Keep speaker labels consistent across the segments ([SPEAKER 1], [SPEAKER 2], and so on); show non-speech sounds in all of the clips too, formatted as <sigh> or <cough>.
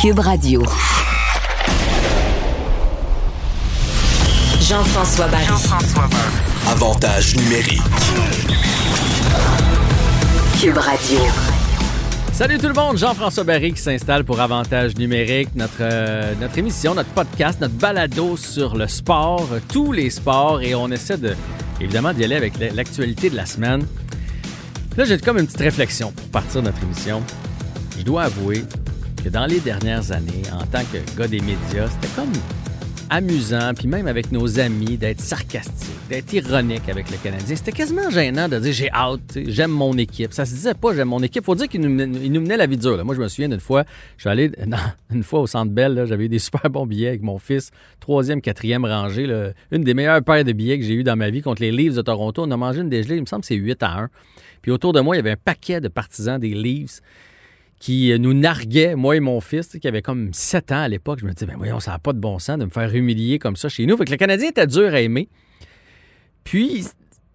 [SPEAKER 1] Cube Radio. Jean-François Barry.
[SPEAKER 2] Avantage numérique.
[SPEAKER 1] Cube Radio.
[SPEAKER 3] Salut tout le monde, Jean-François Barry qui s'installe pour Avantage numérique, notre, euh, notre émission, notre podcast, notre balado sur le sport, euh, tous les sports, et on essaie de, évidemment d'y aller avec l'actualité de la semaine. Là, j'ai comme une petite réflexion pour partir de notre émission. Je dois avouer que dans les dernières années, en tant que gars des médias, c'était comme amusant, puis même avec nos amis, d'être sarcastique, d'être ironique avec le Canadien. C'était quasiment gênant de dire j'ai sais, j'aime mon équipe. Ça se disait pas j'aime mon équipe. Faut dire qu'il nous, menait- la vie dure. Moi, je me souviens d'une fois, je suis allé <laughs> une fois au Centre Bell, j'avais eu des <laughs> super bons billets avec mon fils, troisième, quatrième rangée, une des meilleures paires de billets que j'ai eu dans ma vie contre les Leafs de Toronto. On a mangé une dégelée, il me semble que c'est 8 à 1. Puis autour de moi, il y avait un paquet de partisans des Leafs qui euh, nous narguait, moi et mon fils, qui avait comme 7 ans à l'époque. Je me disais, ben voyons, ça n'a pas de bon sens de me faire humilier comme ça chez nous. Fait que le Canadien était dur à aimer. Puis,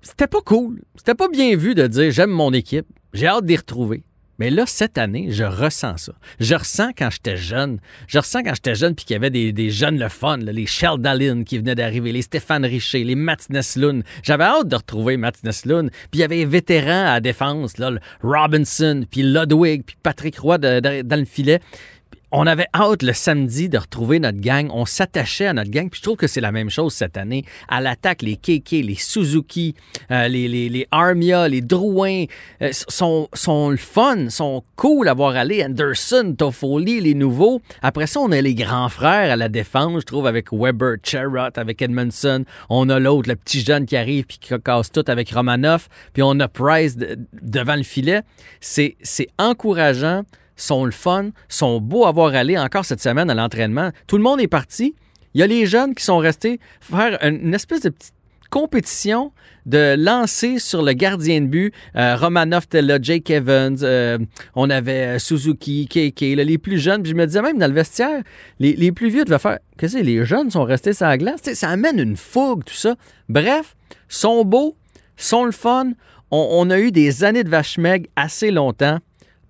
[SPEAKER 3] c'était pas cool. C'était pas bien vu de dire, j'aime mon équipe, j'ai hâte d'y retrouver. Mais là, cette année, je ressens ça. Je ressens quand j'étais jeune. Je ressens quand j'étais jeune puis qu'il y avait des, jeunes le fun, là, les Dallin qui venaient d'arriver, les Stéphane Richer, les Mats Neslund. J'avais hâte de retrouver Mats Neslund. Puis il y avait les vétérans à défense, là, Robinson, puis Ludwig, puis Patrick Roy dans le filet. On avait hâte le samedi de retrouver notre gang. On s'attachait à notre gang. Puis je trouve que c'est la même chose cette année. À l'attaque, les KK, les Suzuki, euh, les, les, les Armia, les Drouin euh, sont, sont le fun, sont cool à voir aller. Anderson, Toffoli, les nouveaux. Après ça, on a les grands frères à la défense, je trouve, avec Weber, Cherrott, avec Edmondson. On a l'autre, le petit jeune qui arrive puis qui casse tout avec Romanoff. Puis on a Price de- devant le filet. C'est encourageant sont le fun, sont beaux à voir aller encore cette semaine à l'entraînement. Tout le monde est parti. Il y a les jeunes qui sont restés faire une, espèce de petite compétition de lancer sur le gardien de but. Euh, Romanov était là, Jake Evans, euh, on avait euh, Suzuki, KK, les plus jeunes. Puis je me disais même dans le vestiaire, les, plus vieux devaient faire Qu'est-ce que c'est, les jeunes sont restés sur la glace? Ça amène une fougue, tout ça. Bref, sont beaux, sont le fun. On, a eu des années de vache assez longtemps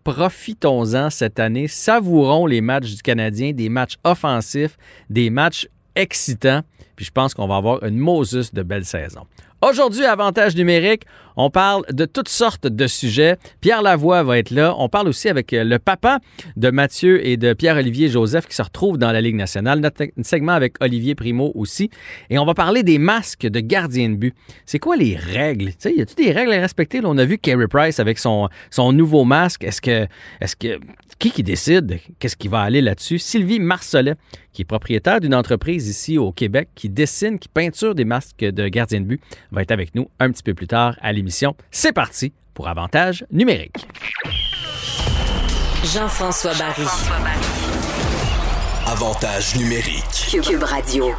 [SPEAKER 3] profitons-en cette année, savourons les matchs du Canadien, des matchs offensifs, des matchs excitants, puis je pense qu'on va avoir une Moses de belle saison. Aujourd'hui, avantage numérique, on parle de toutes sortes de sujets. Pierre Lavoie va être là. On parle aussi avec euh, le papa de Mathieu et de Pierre-Olivier Joseph qui se retrouvent dans la Ligue nationale. Notre segment avec Olivier Primo aussi. Et on va parler des masques de gardien de but. C'est quoi les règles? Tu sais, y a-t-il des règles à respecter? On a vu Carey Price avec son, son nouveau masque. Est-ce que, est-ce que, qui qui décide? Qu'est-ce qui va aller là-dessus? Sylvie Marcelet, qui est propriétaire d'une entreprise ici au Québec, dessine, qui peinture des masques de gardien de but, va être avec nous un petit peu plus tard à l'émission. C'est parti pour Avantage numérique.
[SPEAKER 1] Jean-François Barry.
[SPEAKER 2] Avantage numérique.
[SPEAKER 1] Cube, Cube Radio.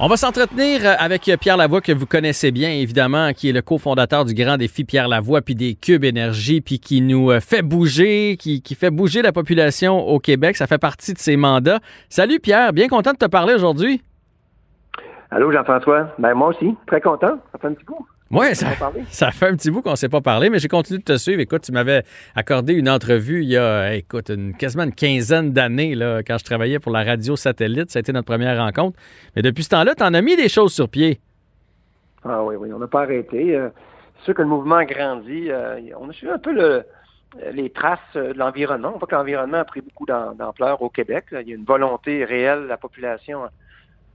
[SPEAKER 3] On va s'entretenir avec Pierre Lavoie, que vous connaissez bien, évidemment, qui est le cofondateur du Grand Défi Pierre Lavoie, puis des Cubes Énergie, puis qui nous euh, fait bouger, qui, qui fait bouger la population au Québec. Ça fait partie de ses mandats. Salut Pierre, bien content de te parler aujourd'hui.
[SPEAKER 4] Allô, Jean-François? Ben, moi aussi, très content. Ça fait un petit coup.
[SPEAKER 3] Oui, <laughs> ça, fait un petit bout qu'on ne s'est pas parlé, mais j'ai continué de te suivre. Écoute, tu m'avais accordé une entrevue il y a, écoute, une, quasiment une quinzaine d'années, là, quand je travaillais pour la radio satellite. Ça a été notre première rencontre. Mais depuis ce temps-là, tu en as mis des choses sur pied.
[SPEAKER 4] Ah oui, oui, on n'a pas arrêté. Euh, c'est sûr que le mouvement grandit. Euh, on a suivi un peu le, les traces euh, de l'environnement. On voit que l'environnement a pris beaucoup d'am- d'ampleur au Québec. Il y a une volonté réelle de la population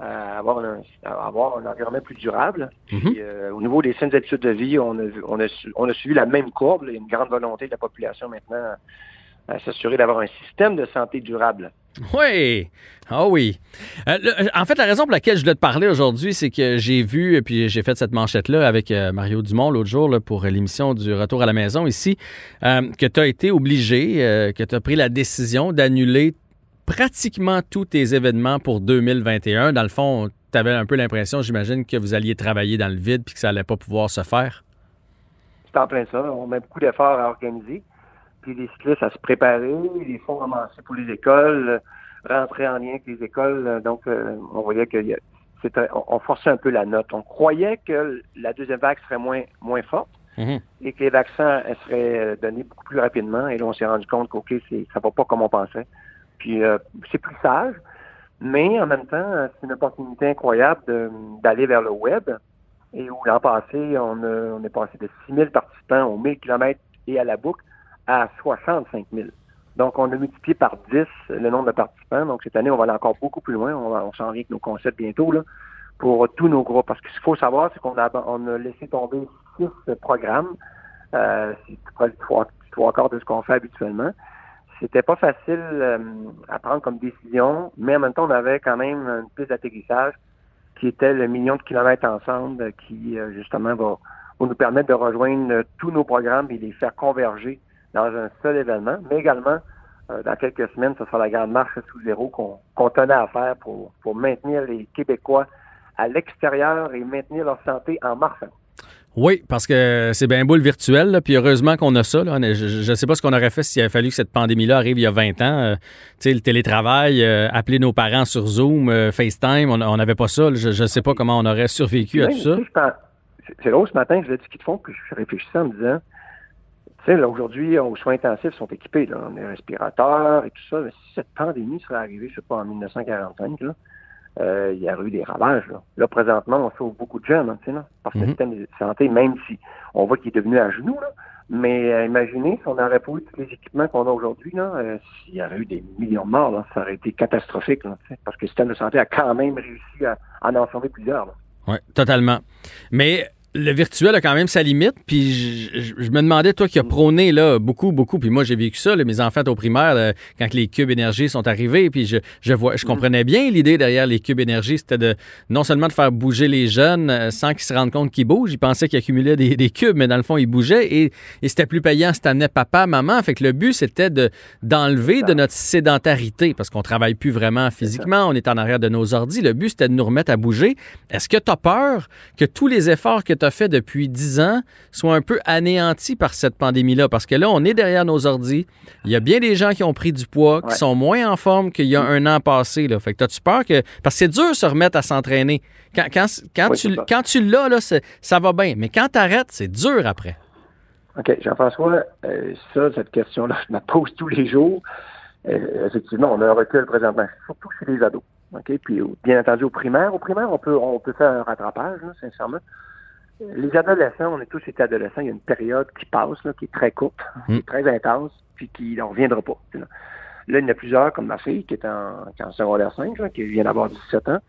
[SPEAKER 4] à avoir un, à avoir un environnement plus durable. Puis,
[SPEAKER 3] Mhm.
[SPEAKER 4] euh, au niveau des saines habitudes de vie, on a, vu- on, a, su- on a suivi la même courbe. Il y a une grande volonté de la population maintenant à s'assurer d'avoir un système de santé durable.
[SPEAKER 3] Oui. Ah oui. Euh, le- en fait, la raison pour laquelle je voulais te parler aujourd'hui, c'est que j'ai vu, et puis j'ai fait cette manchette-là avec euh, Mario Dumont l'autre jour là, pour l'émission du Retour à la maison ici, euh, que tu as été obligé, euh, que tu as pris la décision d'annuler pratiquement tous tes événements pour 2021. Dans le fond, tu avais un peu l'impression, j'imagine, que vous alliez travailler dans le vide puis que ça allait pas pouvoir se faire?
[SPEAKER 4] C'est en plein ça. On met beaucoup d'efforts à organiser. Puis les cyclistes à se préparer, les fonds ramassés pour les écoles, rentrer en lien avec les écoles. Donc, euh, on voyait que c'était- on, on forçait un peu la note. On croyait que la deuxième vague serait moins, moins forte
[SPEAKER 3] Mhm.
[SPEAKER 4] et que les vaccins seraient euh, donnés beaucoup plus rapidement. Et là, on s'est rendu compte qu'OK, c'est- ça va pas comme on pensait. Puis euh, c'est plus sage, mais en même temps, c'est une opportunité incroyable d'aller vers le web. Et où l'an passé, on, a- on est passé de 6 000 participants aux 1000 km et à la boucle à 65 000. Donc, on a multiplié par 10 le nombre de participants. Donc, cette année, on va aller encore beaucoup plus loin. On, va- on s'en vient avec nos concepts bientôt là, pour tous nos groupes. Parce que ce qu'il faut savoir, c'est qu'on a, on a laissé tomber six programmes. Euh, c'est trois, trois quarts de ce qu'on fait habituellement. C'était pas facile euh, à prendre comme décision, mais en même temps, on avait quand même une piste d'atterrissage qui était le million de kilomètres ensemble, euh, qui euh, justement va, va nous permettre de rejoindre euh, tous nos programmes et les faire converger dans un seul événement, mais également euh, dans quelques semaines, ce sera la grande marche sous zéro qu'on tenait à faire pour, pour maintenir les Québécois à l'extérieur et maintenir leur santé en marchant.
[SPEAKER 3] Oui, parce que c'est bien beau le virtuel, là, puis heureusement qu'on a ça. là. Je ne sais pas ce qu'on aurait fait s'il avait fallu que cette pandémie-là arrive il y a 20 ans. Euh, tu sais, le télétravail, euh, appeler nos parents sur Zoom, euh, FaceTime, on n'avait pas ça. là. Je ne sais pas comment on aurait survécu à tout ça.
[SPEAKER 4] C'est drôle, ce matin, je l'ai dit qu'ils te font, puis je réfléchissais en me disant, tu sais, là, aujourd'hui, aux soins intensifs sont équipés, là, on a des respirateurs et tout ça, mais si cette pandémie serait arrivée, je sais pas, en 1945, là, euh, il y aurait eu des ravages. Là, Là, présentement, on sauve beaucoup de gens, hein, tu sais, là, parce que
[SPEAKER 3] Mhm.
[SPEAKER 4] le système de santé, même si on voit qu'il est devenu à genoux, là, mais euh, imaginez si on n'aurait pas eu tous les équipements qu'on a aujourd'hui, là, euh, s'il y aurait eu des millions de morts, là, ça aurait été catastrophique, là, tu sais, parce que le système de santé a quand même réussi à, à en sauver plusieurs.
[SPEAKER 3] Oui, totalement. Mais le virtuel a quand même sa limite. Puis je, je- je me demandais, toi qui as prôné là, beaucoup, beaucoup, puis moi j'ai vécu ça, là, mes enfants au primaire, là, quand les cubes énergie sont arrivés, puis je, je, vois, je comprenais bien l'idée derrière les cubes énergie, c'était de non seulement de faire bouger les jeunes euh, sans qu'ils se rendent compte qu'ils bougent, ils pensaient qu'ils accumulaient des, des cubes, mais dans le fond, ils bougeaient et, et c'était plus payant si t'amenais papa, maman. Fait que le but, c'était de, d'enlever de notre sédentarité, parce qu'on travaille plus vraiment physiquement, on est en arrière de nos ordis. Le but, c'était de nous remettre à bouger. Est-ce que tu as peur que tous les efforts que tu as fait depuis 10 ans soient un peu anéantis par cette pandémie-là? Parce que là, on est derrière nos ordis. Il y a bien des gens qui ont pris du poids, qui
[SPEAKER 4] Ouais.
[SPEAKER 3] sont moins en forme qu'il y a un an passé. Là. Fait que as-tu peur que. Parce que c'est dur de se remettre à s'entraîner. Quand, quand, quand,
[SPEAKER 4] Oui,
[SPEAKER 3] tu, quand tu l'as, là, ça va bien. Mais quand tu arrêtes, c'est dur après.
[SPEAKER 4] OK, Jean-François, euh, ça, cette question-là, je me pose tous les jours. Euh, effectivement, on a un recul présentement, surtout chez les ados. OK? Puis, bien entendu, au primaire, au primaire, on peut, on peut faire un rattrapage, là, sincèrement. Les adolescents, on est tous été adolescents, il y a une période qui passe, là, qui est très courte, qui est très intense, puis qui n'en reviendra pas. Là. Là, il y en a plusieurs, comme ma fille, qui est en, qui est en secondaire 5, là, qui vient d'avoir 17 ans.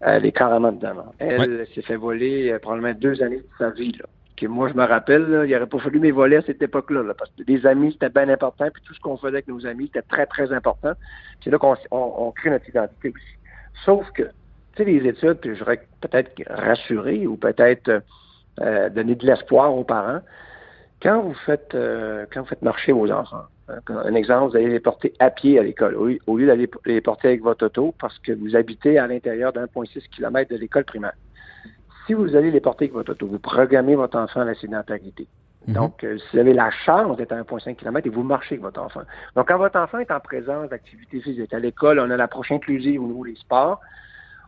[SPEAKER 4] Elle est carrément dedans. Elle s'est fait voler euh, probablement deux années de sa vie. Là. Que moi, je me rappelle, là, il n'aurait pas fallu mes volets à cette époque-là, là, parce que des amis, c'était bien important, puis tout ce qu'on faisait avec nos amis, c'était très, très important. C'est là qu'on on, on crée notre identité aussi. Sauf que, tu sais, les études, puis je voudrais peut-être rassurer ou peut-être euh, donner de l'espoir aux parents. Quand vous faites euh, quand vous faites marcher vos enfants, hein, un exemple, vous allez les porter à pied à l'école, au, lieu- d'aller les porter avec votre auto parce que vous habitez à l'intérieur d'1,6 km de l'école primaire. Si vous allez les porter avec votre auto, vous programmez votre enfant à la sédentarité.
[SPEAKER 3] Mhm.
[SPEAKER 4] Donc, euh, si vous avez la chance d'être à 1,5 km et vous marchez avec votre enfant. Donc, quand votre enfant est en présence d'activité physique, à l'école, on a l'approche inclusive au niveau des sports,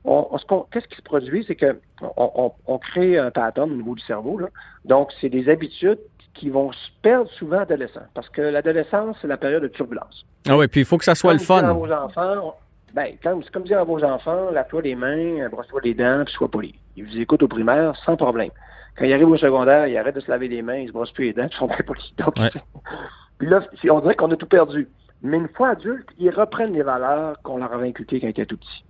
[SPEAKER 4] on, on qu'est-ce qui se produit? C'est que on, crée un pattern au niveau du cerveau. Là. Donc, c'est des habitudes qui vont se perdre souvent à l'adolescent. Parce que l'adolescence, c'est la période de turbulence.
[SPEAKER 3] Ah oui, puis il faut que ça soit
[SPEAKER 4] Comme
[SPEAKER 3] le fun.
[SPEAKER 4] dire à vos enfants, ben, comme, dire à vos enfants, lave-toi les mains, brosse-toi les dents, puis sois poli. Ils vous écoutent au primaire sans problème. Quand ils arrivent au secondaire, ils arrêtent de se laver les mains, ils se brossent plus les dents, ils sont très polis. Donc,
[SPEAKER 3] Ouais. <laughs>
[SPEAKER 4] puis là, on dirait qu'on a tout perdu. Mais une fois adultes, ils reprennent les valeurs qu'on leur avait inculquées quand ils étaient tout petits.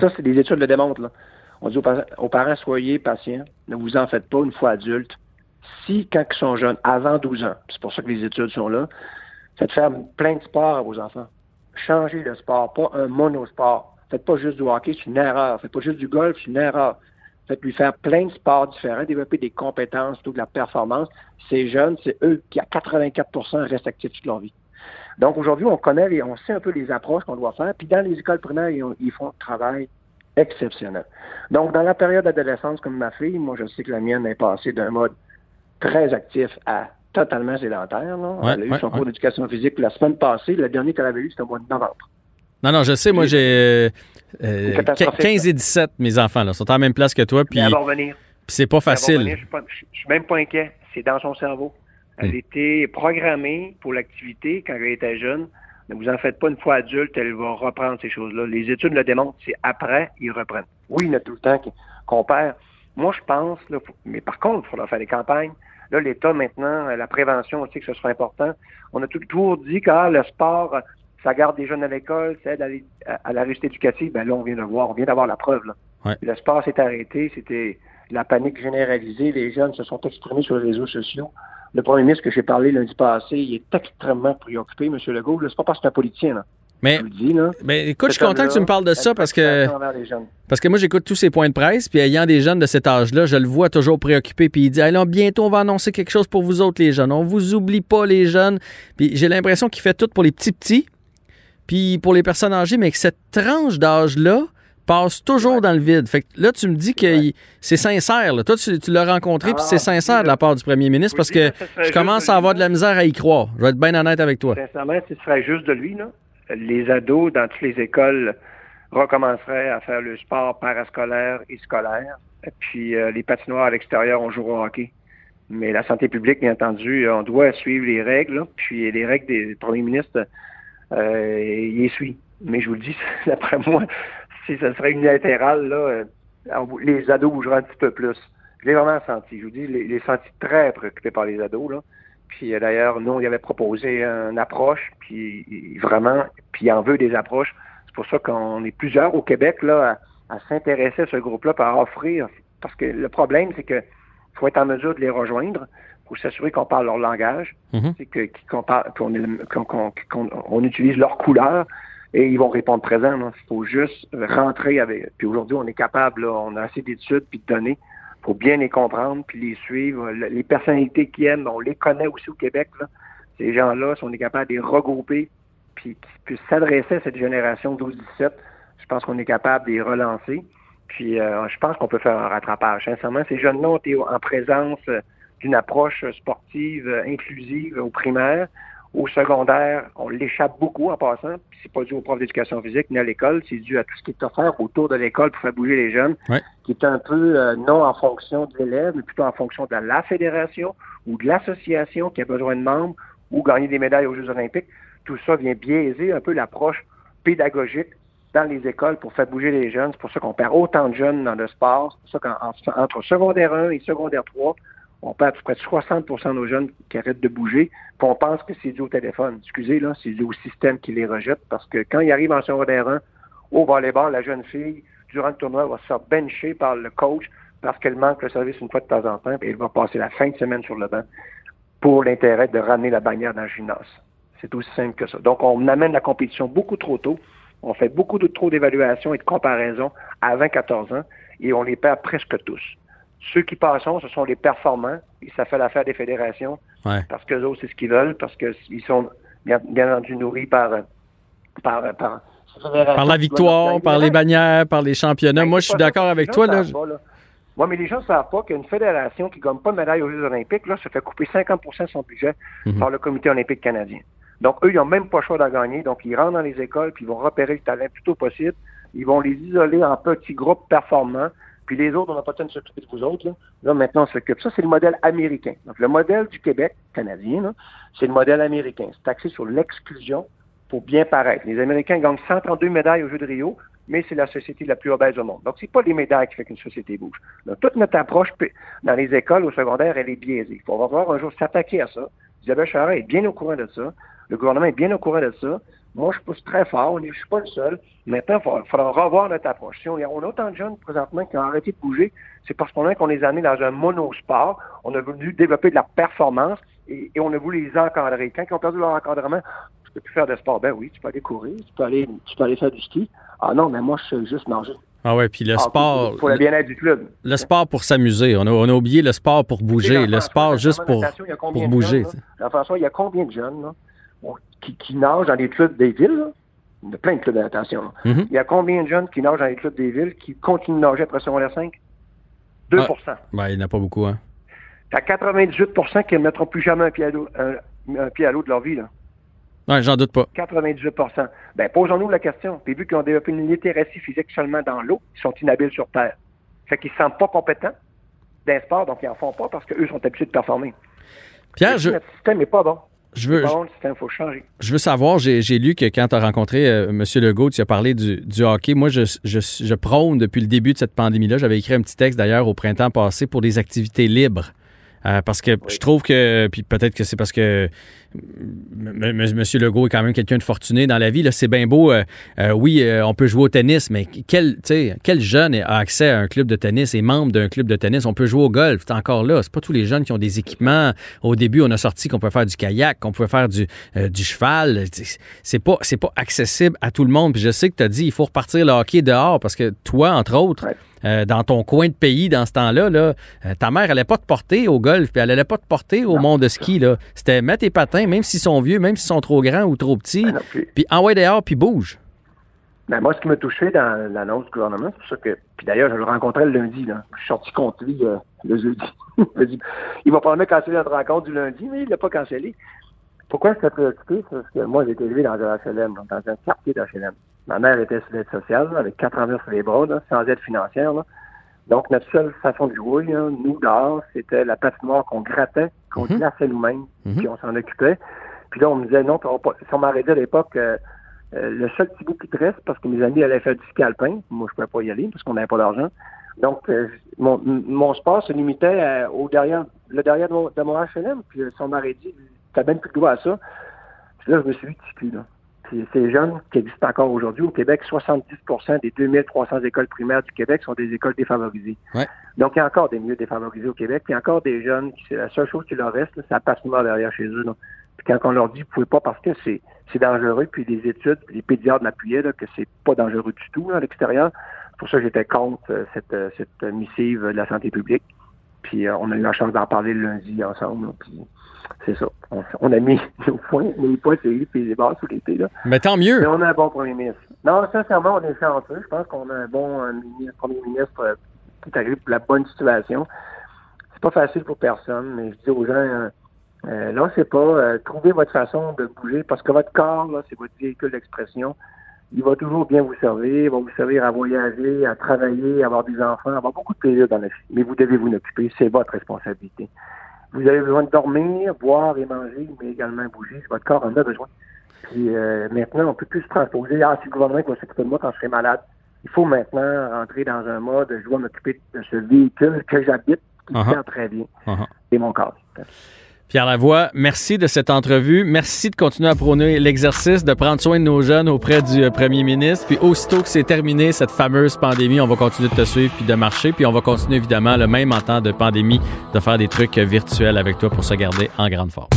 [SPEAKER 4] Ça, c'est des études le démontrent. On dit aux, par- aux parents, soyez patients, ne vous en faites pas une fois adultes. Si, quand ils sont jeunes, avant 12 ans, c'est pour ça que les études sont là, faites faire plein de sports à vos enfants. Changez le sport, pas un monosport. Faites pas juste du hockey, c'est une erreur. Faites pas juste du golf, c'est une erreur. Faites-lui faire plein de sports différents, développer des compétences, que de la performance. Ces jeunes, c'est eux qui, à 84% restent actifs toute leur vie. Donc aujourd'hui, on connaît, les- on sait un peu les approches qu'on doit faire. Puis dans les écoles primaires, ils, ont- ils font un travail exceptionnel. Donc dans la période d'adolescence, comme ma fille, moi je sais que la mienne est passée d'un mode très actif à totalement sédentaire. Là.
[SPEAKER 3] Ouais,
[SPEAKER 4] Elle a eu
[SPEAKER 3] ouais,
[SPEAKER 4] son
[SPEAKER 3] ouais.
[SPEAKER 4] cours d'éducation physique la semaine passée. Le dernier qu'elle avait eu, c'était au mois de novembre.
[SPEAKER 3] Non, non, je sais, moi, j'ai euh,
[SPEAKER 4] C'est catastrophique,
[SPEAKER 3] 15 et 17, mes enfants, là, sont à la même place que toi, puis c'est pas facile.
[SPEAKER 4] Je suis pas- je suis même pas inquiet. C'est dans son cerveau. Elle
[SPEAKER 3] Hmm.
[SPEAKER 4] était programmée pour l'activité quand elle était jeune Ne vous en faites pas une fois adulte, elle va reprendre ces choses-là. Les études le démontrent, c'est après, ils reprennent. Oui, il y a tout le temps qu'on perd. Moi, je pense, là, mais par contre, il faudra faire des campagnes. Là, l'État, maintenant, la prévention aussi, que ce sera important. On a toujours dit que ah, le sport, ça garde des jeunes à l'école, ça aide à, la réussite éducative. Ben là, on vient de voir, on vient d'avoir la preuve. Là. Le sport s'est arrêté, c'était la panique généralisée. Les jeunes se sont exprimés sur les réseaux sociaux. Le premier ministre que j'ai parlé lundi passé, il est extrêmement préoccupé, M. Legault. C'est pas parce que c'est un politicien. Là.
[SPEAKER 3] Mais, mais écoute, je suis content que tu me parles de ça parce que parce que moi j'écoute tous ces points de presse puis ayant des jeunes de cet âge-là, je le vois toujours préoccupé puis il dit "Allons bientôt on va annoncer quelque chose pour vous autres les jeunes. On vous oublie pas les jeunes." Puis j'ai l'impression qu'il fait tout pour les petits petits puis pour les personnes âgées mais que cette tranche d'âge-là passe toujours dans le vide. Fait que là, tu me dis que c'est sincère. Toi, tu, l'as rencontré, puis c'est ah, sincère de la part du premier ministre, parce que je commence à avoir de la misère à y croire. Je vais être bien honnête avec toi.
[SPEAKER 4] Sincèrement, si ce serait juste de lui, là, les ados dans toutes les écoles recommenceraient à faire le sport parascolaire et scolaire. Et puis euh, les patinoires à l'extérieur, on jouera au hockey. Mais la santé publique, bien entendu, on doit suivre les règles. puis les règles des premiers ministres, euh, il les suit. Mais je vous le dis, <laughs> d'après moi, si ce serait unilatéral, là, euh, les ados bougeraient un petit peu plus. Je l'ai vraiment senti. Je vous dis, je l'ai senti très préoccupé par les ados. Là. Puis euh, d'ailleurs, nous, on y avait proposé une approche, puis vraiment, puis il en veut des approches. C'est pour ça qu'on est plusieurs au Québec là, à, s'intéresser à ce groupe-là, à offrir. Parce que le problème, c'est que faut être en mesure de les rejoindre pour s'assurer qu'on parle leur langage, mm-hmm. qu'on on utilise leur couleur et ils vont répondre présent. Il faut juste rentrer avec. Puis aujourd'hui, on est capable, on a assez d'études puis de données faut bien les comprendre puis les suivre. Les personnalités qui aiment, on les connaît aussi au Québec. Là. Ces gens-là, si on est capable de les regrouper puis qui puissent s'adresser à cette génération 12-17, je pense qu'on est capable de les relancer. Puis euh, je pense qu'on peut faire un rattrapage. Sincèrement, ces jeunes-là ont été en présence d'une approche sportive inclusive au primaire. Au secondaire, on l'échappe beaucoup en passant. C'est pas dû aux profs d'éducation physique ni à l'école, c'est dû à tout ce qui est offert autour de l'école pour faire bouger les jeunes, qui est un peu euh, non en fonction de l'élève, mais plutôt en fonction de la fédération ou de l'association qui a besoin de membres ou gagner des médailles aux Jeux olympiques. Tout ça vient biaiser un peu l'approche pédagogique dans les écoles pour faire bouger les jeunes. C'est pour ça qu'on perd autant de jeunes dans le sport. C'est pour ça qu'entre secondaire 1 et secondaire 3, on perd à peu près 60% de nos jeunes qui arrêtent de bouger, puis on pense que c'est dû au téléphone. Excusez, là, c'est dû au système qui les rejette, parce que quand ils arrivent en secondaire 1, au volleyball, la jeune fille, durant le tournoi, va se faire bencher par le coach parce qu'elle manque le service une fois de temps en temps, et elle va passer la fin de semaine sur le banc pour l'intérêt de ramener la bannière dans le gymnase. C'est aussi simple que ça. Donc, on amène la compétition beaucoup trop tôt. On fait beaucoup trop d'évaluations et de comparaisons à 20-14 ans et on les perd presque tous. Ceux qui passent, ce sont les performants, et ça fait l'affaire des fédérations, parce que autres, c'est ce qu'ils veulent, parce qu'ils sont bien, entendu nourris par, par, par,
[SPEAKER 3] par la victoire, par les bannières, par les championnats. Ben, Moi, je suis d'accord avec toi. Là.
[SPEAKER 4] Mais les gens ne savent pas qu'une fédération qui ne gagne pas de médaille aux Jeux olympiques, là, se fait couper 50% de son budget mhm. par le comité olympique canadien. Donc, eux, ils n'ont même pas le choix d'en gagner. Donc, ils rentrent dans les écoles, puis ils vont repérer le talent le plus tôt possible. Ils vont les isoler en petits groupes performants. Puis les autres, on n'a pas le temps de s'occuper de vous autres. Là, là maintenant, on s'occupe. Ça, c'est le modèle américain. Donc, le modèle du Québec canadien, c'est le modèle américain. C'est axé sur l'exclusion pour bien paraître. Les Américains gagnent 132 médailles aux Jeux de Rio, mais c'est la société la plus obèse au monde. Donc, c'est pas les médailles qui fait qu'une société bouge. Donc, toute notre approche dans les écoles, au secondaire, elle est biaisée. Il faut voir un jour s'attaquer à ça. Isabelle Charest est bien au courant de ça. Le gouvernement est bien au courant de ça. Moi, je pousse très fort. Je ne suis pas le seul. Maintenant, il faudra revoir notre approche. Si on, a autant de jeunes présentement qui ont arrêté de bouger, c'est parce qu'on a qu'on les a amenés dans un monosport. On a voulu développer de la performance et, on a voulu les encadrer. Quand ils ont perdu leur encadrement, tu peux plus faire de sport. Ben oui, tu peux aller courir, tu peux aller, tu peux aller faire du ski. Ah non, mais moi, je sais juste manger.
[SPEAKER 3] Ah ouais, puis le ah, sport.
[SPEAKER 4] Pour le bien-être du club.
[SPEAKER 3] Le sport pour s'amuser. On a, on a oublié le sport pour bouger. Le sport juste pour, pour bouger.
[SPEAKER 4] François, il y a combien de jeunes là, qui, qui nagent dans les clubs des villes? Il y a plein de clubs de natation. Mm-hmm. Il y a combien de jeunes qui nagent dans les clubs des villes qui continuent de nager après secondaire 5? 2 ah,
[SPEAKER 3] ben, Il n'y en a pas beaucoup. Hein.
[SPEAKER 4] Tu as 98 qui ne mettront plus jamais un pied à l'eau, un, pied à l'eau de leur vie. Là.
[SPEAKER 3] J'en doute pas.
[SPEAKER 4] 98% Ben, posons-nous la question. Puis vu qu'ils ont développé une littératie physique seulement dans l'eau, ils sont inhabiles sur Terre. Fait qu'ils ne se sentent pas compétents d'un sport, donc ils n'en font pas parce qu'eux sont habitués de performer.
[SPEAKER 3] Pierre, je...
[SPEAKER 4] Notre système n'est pas bon?
[SPEAKER 3] Je veux,
[SPEAKER 4] Bon, le système, faut changer.
[SPEAKER 3] je veux savoir, j'ai j'ai lu que quand tu as rencontré euh, M. Legault, tu as parlé du, du hockey. Moi, je, je, je prône depuis le début de cette pandémie-là. J'avais écrit un petit texte d'ailleurs au printemps passé pour des activités libres. Euh, parce que je trouve que, puis peut-être que c'est parce que M. Legault est quand même quelqu'un de fortuné dans la vie. Là, c'est bien beau. euh, euh, oui, euh, on peut jouer au tennis, mais quel, quel jeune a accès à un club de tennis et membre d'un club de tennis? On peut jouer au golf. C'est encore là. C'est pas tous les jeunes qui ont des équipements. Au début, on a sorti qu'on pouvait faire du kayak, qu'on pouvait faire du, du cheval. C'est pas, c'est pas accessible à tout le monde. Puis je sais que tu as dit il faut repartir le hockey dehors parce que toi, entre autres. Euh, dans ton coin de pays, dans ce temps-là, là, euh, ta mère allait pas te porter au golf, puis elle allait pas te porter au monde de ski. là. C'était mettre tes patins, même s'ils sont vieux, même s'ils sont trop grands ou trop petits,
[SPEAKER 4] non, puis-
[SPEAKER 3] puis envoie dehors, puis bouge.
[SPEAKER 4] Ben, moi, ce qui m'a touché dans l'annonce du gouvernement, c'est pour ça que. Puis d'ailleurs, je le rencontrais le lundi, là. Je suis sorti contre lui euh, le jeudi. <laughs> il va probablement canceller notre rencontre du lundi, mais il l'a pas cancellé. Pourquoi je suis préoccupé? Parce que moi, j'ai été élevé dans un HLM, donc dans un quartier d'HLM. Ma mère était sur l'aide sociale, là, avec quatre enfants sur les bras, là, sans aide financière. Là. Donc, notre seule façon de jouer, là, nous, dehors, c'était la patinoire qu'on grattait, qu'on
[SPEAKER 3] Mhm.
[SPEAKER 4] glaçait nous-mêmes,
[SPEAKER 3] Mhm.
[SPEAKER 4] puis on s'en occupait. Puis là, on me disait, non, pas... si on m'arrêtait à l'époque, euh, euh, le seul petit bout qui te reste, parce que mes amis allaient faire du ski alpin, moi, je pouvais pas y aller parce qu'on n'avait pas d'argent. Donc, euh, mon, sport se limitait à- au derrière, le derrière de mon, de mon HLM. Puis, si on m'aurait dit, t'as même plus le droit à ça. Puis là, je me suis dit, là. Ces jeunes qui existent encore aujourd'hui au Québec, 70% des 2300 écoles primaires du Québec sont des écoles défavorisées.
[SPEAKER 3] Ouais.
[SPEAKER 4] Donc, il y a encore des milieux défavorisés au Québec. Il y a encore des jeunes qui, c'est la seule chose qui leur reste, c'est la patinoire derrière chez eux. Puis quand on leur dit, vous pouvez pas parce que c'est, c'est dangereux, puis les études, puis les pédiatres m'appuyaient, là, que c'est pas dangereux du tout, là, à l'extérieur. C'est pour ça que j'étais contre euh, cette, euh, cette missive de la santé publique. Puis euh, on a eu la chance d'en parler le lundi ensemble. là, puis c'est ça. On, on a mis <laughs> nos points, les points puis les bases sous l'été. Là.
[SPEAKER 3] Mais tant mieux.
[SPEAKER 4] Mais on a un bon premier ministre. Non, sincèrement, on est chanceux. Je pense qu'on a un bon euh, ministre- premier ministre euh, qui est arrivé pour la bonne situation. C'est pas facile pour personne, mais je dis aux gens, euh, euh, là, c'est pas, euh, trouvez votre façon de bouger parce que votre corps, là, c'est votre véhicule d'expression. Il va toujours bien vous servir, il va vous servir à voyager, à travailler, à avoir des enfants, à avoir beaucoup de plaisir dans la vie. Mais vous devez vous en occuper, c'est votre responsabilité. Vous avez besoin de dormir, boire et manger, mais également bouger. Votre corps en a besoin. Puis euh, maintenant, on peut plus se transposer. Ah, c'est le gouvernement va s'occuper de moi quand je serai malade. Il faut maintenant rentrer dans un mode, je dois m'occuper de ce véhicule que j'habite, qui sert très bien.
[SPEAKER 3] Uh-huh.
[SPEAKER 4] C'est mon corps.
[SPEAKER 3] Pierre Lavoie, merci de cette entrevue. Merci de continuer à prôner l'exercice, de prendre soin de nos jeunes auprès du euh, premier ministre. Puis aussitôt que c'est terminé, cette fameuse pandémie, on va continuer de te suivre puis de marcher. Puis on va continuer évidemment, le même en temps de pandémie, de faire des trucs euh, virtuels avec toi pour se garder en grande forme.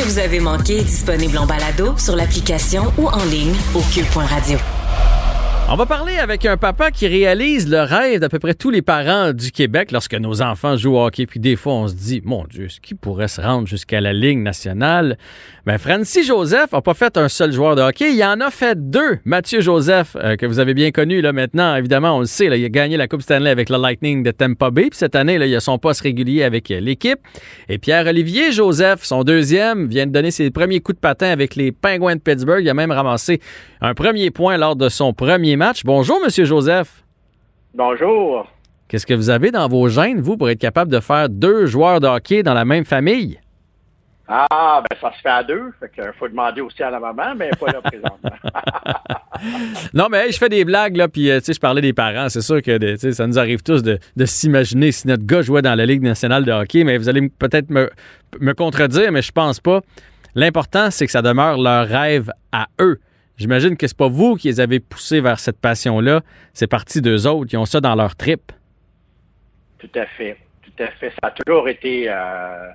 [SPEAKER 1] Que vous avez manqué est disponible en balado sur l'application ou en ligne au cube.radio.
[SPEAKER 3] On va parler avec un papa qui réalise le rêve d'à peu près tous les parents du Québec lorsque nos enfants jouent au hockey. Puis des fois, on se dit, mon Dieu, ce qui pourrait se rendre jusqu'à la Ligue nationale? Mais Francis Joseph n'a pas fait un seul joueur de hockey, il en a fait deux. Mathieu Joseph, euh, que vous avez bien connu là maintenant, évidemment, on le sait, il a gagné la Coupe Stanley avec le Lightning de Tampa Bay. Puis cette année, là, il a son poste régulier avec euh, l'équipe. Et Pierre-Olivier Joseph, son deuxième, vient de donner ses premiers coups de patin avec les Penguins de Pittsburgh. Il a même ramassé un premier point lors de son premier Bonjour, Monsieur Joseph.
[SPEAKER 5] Bonjour.
[SPEAKER 3] Qu'est-ce que vous avez dans vos gènes, vous, pour être capable de faire deux joueurs de hockey dans la même famille?
[SPEAKER 5] Ah, ben ça se fait à deux. Fait faut demander aussi à la maman, mais pas là présentement. <laughs>
[SPEAKER 3] Non, mais hey, je fais des blagues, là, puis euh, tu sais, je parlais des parents. C'est sûr que ça nous arrive tous de, de s'imaginer si notre gars jouait dans la Ligue nationale de hockey, mais vous allez peut-être me, me contredire, mais je pense pas. L'important, c'est que ça demeure leur rêve à eux. J'imagine que c'est pas vous qui les avez poussés vers cette passion-là. C'est parti d'eux autres. Ils ont ça dans leur trip.
[SPEAKER 5] Tout à fait. Tout à fait. Ça a toujours été euh,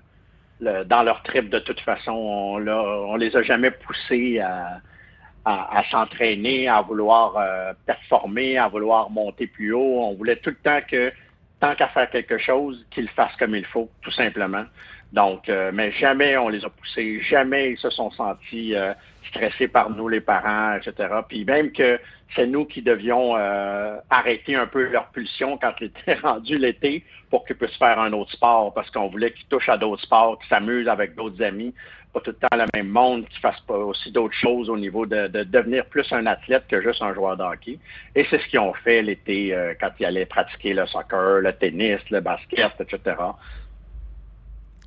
[SPEAKER 5] dans leur trip de toute façon. On, on les a jamais poussés à, s'entraîner, à vouloir euh, performer, à vouloir monter plus haut. On voulait tout le temps que, tant qu'à faire quelque chose, qu'ils fassent comme il faut, tout simplement. Donc, euh, mais jamais on les a poussés, jamais ils se sont sentis euh, stressés par nous, les parents, etc. Puis même que c'est nous qui devions euh, arrêter un peu leur pulsion quand ils étaient <laughs> rendus l'été pour qu'ils puissent faire un autre sport parce qu'on voulait qu'ils touchent à d'autres sports, qu'ils s'amusent avec d'autres amis, pas tout le temps le même monde, qu'ils fassent pas aussi d'autres choses au niveau de, devenir plus un athlète que juste un joueur de hockey. Et c'est ce qu'ils ont fait l'été euh, quand ils allaient pratiquer le soccer, le tennis, le basket, etc.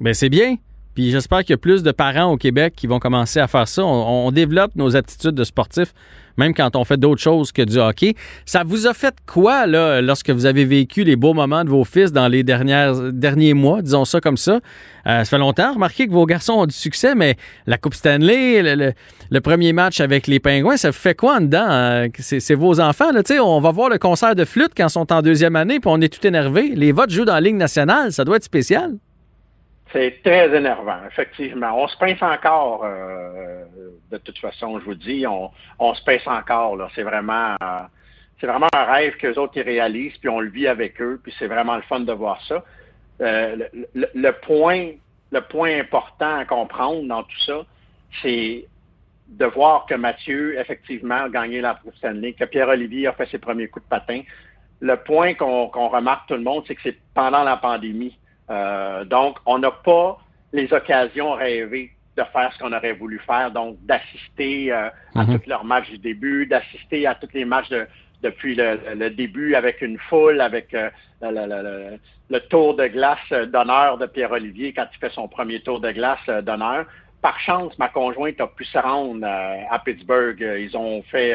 [SPEAKER 3] Ben, c'est bien. Puis j'espère qu'il y a plus de parents au Québec qui vont commencer à faire ça. On, développe nos aptitudes de sportifs, même quand on fait d'autres choses que du hockey. Ça vous a fait quoi, là, lorsque vous avez vécu les beaux moments de vos fils dans les dernières, derniers mois, disons ça comme ça? Euh, ça fait longtemps, remarquez que vos garçons ont du succès, mais la Coupe Stanley, le, premier match avec les Pingouins, ça fait quoi en dedans? Euh, c'est vos enfants, là, tu sais, on va voir le concert de flûte quand ils sont en deuxième année, puis on est tout énervé. Les votes jouent dans la Ligue nationale, ça doit être spécial.
[SPEAKER 5] C'est très énervant, effectivement. On se pince encore, euh, de toute façon, je vous dis, on, se pince encore. Là. C'est vraiment, c'est vraiment un rêve que les autres ils réalisent, puis on le vit avec eux, puis c'est vraiment le fun de voir ça. Euh, le, point, le point important à comprendre dans tout ça, c'est de voir que Mathieu, effectivement, a gagné la Coupe Stanley, que Pierre-Olivier a fait ses premiers coups de patin. Le point qu'on remarque tout le monde, c'est que c'est pendant la pandémie. Euh, donc, on n'a pas les occasions rêvées de faire ce qu'on aurait voulu faire, donc d'assister euh, à mhm. tous leurs matchs du début, d'assister à tous les matchs depuis le, début avec une foule, avec euh, le, tour de glace d'honneur de Pierre-Olivier quand il fait son premier tour de glace d'honneur. Par chance, ma conjointe a pu se rendre à Pittsburgh. Ils ont fait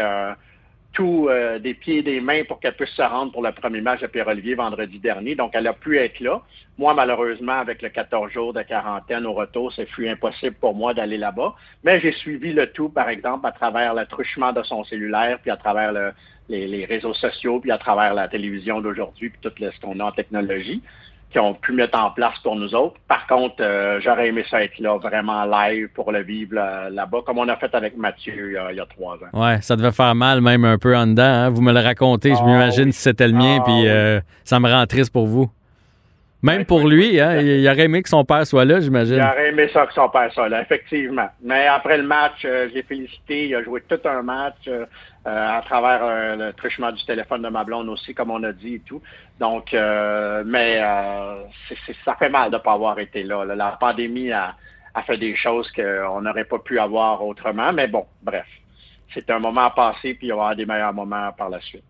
[SPEAKER 5] tout euh, des pieds et des mains pour qu'elle puisse se rendre pour le premier match de Pierre-Olivier vendredi dernier. Donc, elle a pu être là. Moi, malheureusement, avec le 14 jours de quarantaine au retour, c'est fut impossible pour moi d'aller là-bas. Mais j'ai suivi le tout, par exemple, à travers le truchement de son cellulaire, puis à travers les, les, réseaux sociaux, puis à travers la télévision d'aujourd'hui, puis tout ce qu'on a en technologie qui ont pu mettre en place pour nous autres. Par contre, euh, j'aurais aimé ça être là, vraiment live pour le vivre là-bas, comme on a fait avec Mathieu il y a trois ans.
[SPEAKER 3] Ouais, ça devait faire mal même un peu en dedans. Hein. Vous me le racontez, je ah m'imagine si c'était le mien, ah puis euh, ça me rend triste pour vous. Même pour lui, hein, il, aurait aimé que son père soit là, j'imagine. Il
[SPEAKER 5] aurait aimé ça que son père soit là, effectivement. Mais après le match, euh, j'ai félicité. Il a joué tout un match euh, euh, à travers le truchement du téléphone de ma blonde aussi, comme on a dit et tout. Donc, mais ça fait mal de ne pas avoir été là. La pandémie a, fait des choses qu'on n'aurait pas pu avoir autrement. Mais bon, bref. C'est un moment à passer, puis il y aura des meilleurs moments par la suite.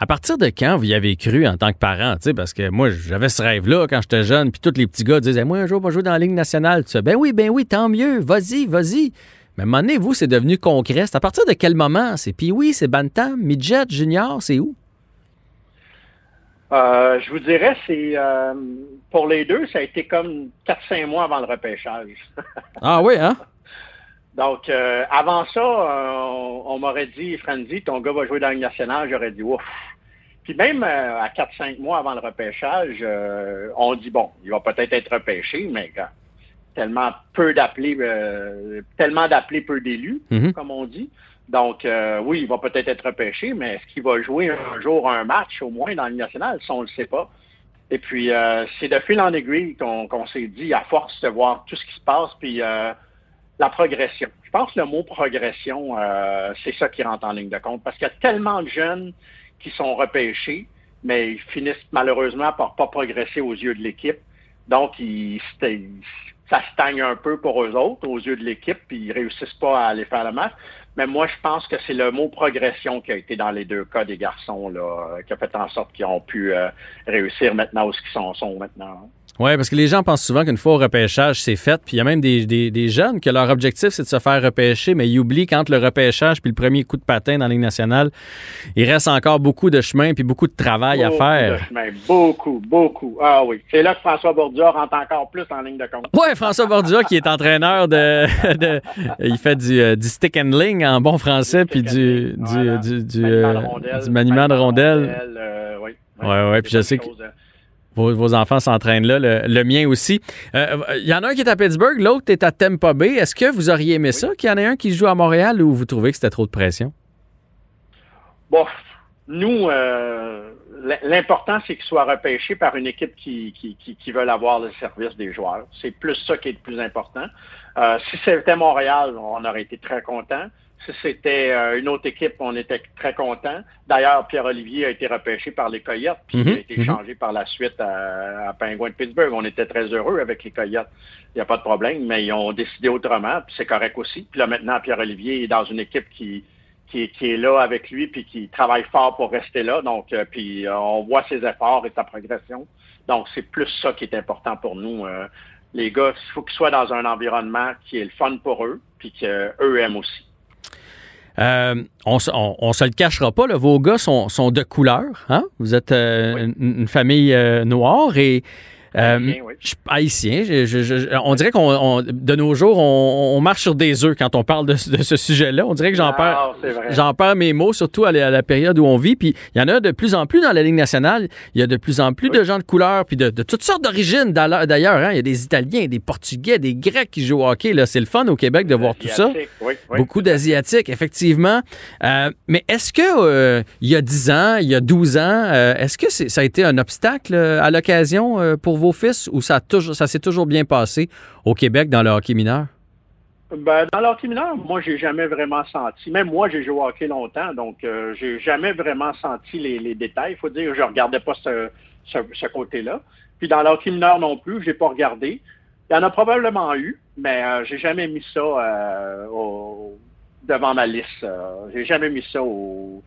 [SPEAKER 3] À partir de quand vous y avez cru en tant que parent? Parce que moi, j'avais ce rêve-là quand j'étais jeune, puis tous les petits gars disaient Moi, un jour, je vais jouer dans la Ligue nationale. Tu sais, ben oui, ben oui, tant mieux, vas-y, vas-y. Mais à un moment donné, vous, c'est devenu concret. C'est à partir de quel moment? C'est puis oui, c'est Bantam, Midget, Junior, c'est où?
[SPEAKER 5] Euh, je vous dirais, c'est euh, pour les deux, ça a été comme 4-5 mois avant le repêchage. <laughs>
[SPEAKER 3] ah oui, hein?
[SPEAKER 5] Donc, euh, avant ça, on, on m'aurait dit, Franzi, ton gars va jouer dans Ligue nationale. J'aurais dit, ouf, puis même euh, à 4-5 mois avant le repêchage, euh, on dit, bon, il va peut-être être repêché, mais tellement peu d'appelés, euh, tellement d'appelés, peu d'élus, mhm. comme on dit. Donc, oui, il va peut-être être repêché, mais est-ce qu'il va jouer un jour un match au moins dans le national? Ça, on ne le sait pas. Et puis, c'est de fil en aiguille qu'on s'est dit, à force de voir tout ce qui se passe, puis la progression. Je pense que le mot progression, c'est ça qui rentre en ligne de compte, parce qu'il y a tellement de jeunes qui sont repêchés, mais ils finissent malheureusement par pas progresser aux yeux de l'équipe. Donc, ils, ça stagne un peu pour eux autres aux yeux de l'équipe, puis ils réussissent pas à aller faire le match. Mais moi, je pense que c'est le mot progression qui a été dans les deux cas des garçons, là, qui a fait en sorte qu'ils ont pu euh, réussir maintenant où ils sont, sont maintenant.
[SPEAKER 3] Oui, parce que les gens pensent souvent qu'une fois au repêchage, c'est fait. Puis il y a même des, des, jeunes que leur objectif, c'est de se faire repêcher, mais ils oublient quand le repêchage puis le premier coup de patin dans la Ligue nationale, il reste encore beaucoup de chemin puis beaucoup de travail à faire.
[SPEAKER 5] De chemin, beaucoup, beaucoup. Ah oui. C'est là que François Bordua rentre encore plus en ligne de compte.
[SPEAKER 3] Oui, François Bordua qui est entraîneur <laughs> de, il fait du, euh, du stick and ling en bon français puis du, du, du, maniement de rondelles. oui. Oui, ouais, puis je sais que vos, enfants s'entraînent là, le, mien aussi. Il euh, y en a un qui est à Pittsburgh, l'autre est à Tampa Bay. Est-ce que vous auriez aimé ça qu'il y en ait un qui joue à Montréal ou vous trouvez que c'était trop de pression?
[SPEAKER 5] Bon, nous, euh, l'important, c'est qu'il soit repêché par une équipe qui, qui, veut avoir le service des joueurs. C'est plus ça qui est le plus important. Euh, si c'était Montréal, on aurait été très content. Si c'était euh, une autre équipe, on était très content. D'ailleurs, Pierre-Olivier a été repêché par les Coyotes, puis il a
[SPEAKER 3] Mhm,
[SPEAKER 5] été
[SPEAKER 3] mhm.
[SPEAKER 5] changé par la suite à, à Penguin de Pittsburgh. On était très heureux avec les Coyotes. Il n'y a pas de problème, mais ils ont décidé autrement, puis c'est correct aussi. Puis là, maintenant, Pierre-Olivier est dans une équipe qui, qui, qui est là avec lui, puis qui travaille fort pour rester là. Donc, euh, puis euh, on voit ses efforts et sa progression. Donc, c'est plus ça qui est important pour nous. euh, les gars, il faut qu'ils soient dans un environnement qui est le fun pour eux, puis qu'eux aiment aussi.
[SPEAKER 3] Euh, on, se- on, on se le cachera pas, là, vos gars sont, sont de couleur. Hein? Vous êtes euh,
[SPEAKER 5] Oui.
[SPEAKER 3] une, une famille euh, noire et. Euh,
[SPEAKER 5] Haïtien, oui.
[SPEAKER 3] je- haïtien. Je- je- je- on dirait qu'on, on- de nos jours, on, on marche sur des œufs quand on parle de, ce- de ce sujet-là. On dirait que j'en perds.
[SPEAKER 5] Ah, vrai.
[SPEAKER 3] J'en perds mes mots, surtout à la, à la période où on vit. Puis il y en a de plus en plus dans la Ligue nationale. Il y a de plus en plus de gens de couleur, puis de, de toutes sortes d'origines d'ailleurs. hein. Il y a des Italiens, des Portugais, des Grecs qui jouent au hockey. Là. C'est le fun au Québec de voir tout ça.
[SPEAKER 5] Oui.
[SPEAKER 3] Beaucoup d'Asiatiques, effectivement. Euh, mais est-ce que euh, il y a 10 ans, il y a 12 ans, euh, est-ce que ça a été un obstacle à l'occasion pour vos fils ou ça, ça s'est toujours bien passé au Québec dans le hockey mineur?
[SPEAKER 5] Ben, dans l'hockey mineur, moi, j'ai jamais vraiment senti. Même moi, j'ai joué au hockey longtemps, donc euh, j'ai jamais vraiment senti les, les détails. Il faut dire, je regardais pas ce, ce, côté-là. Puis dans l'hockey mineur non plus, j'ai pas regardé. Il y en a probablement eu, mais euh, j'ai jamais mis ça euh, devant ma liste. euh, j'ai jamais mis ça au,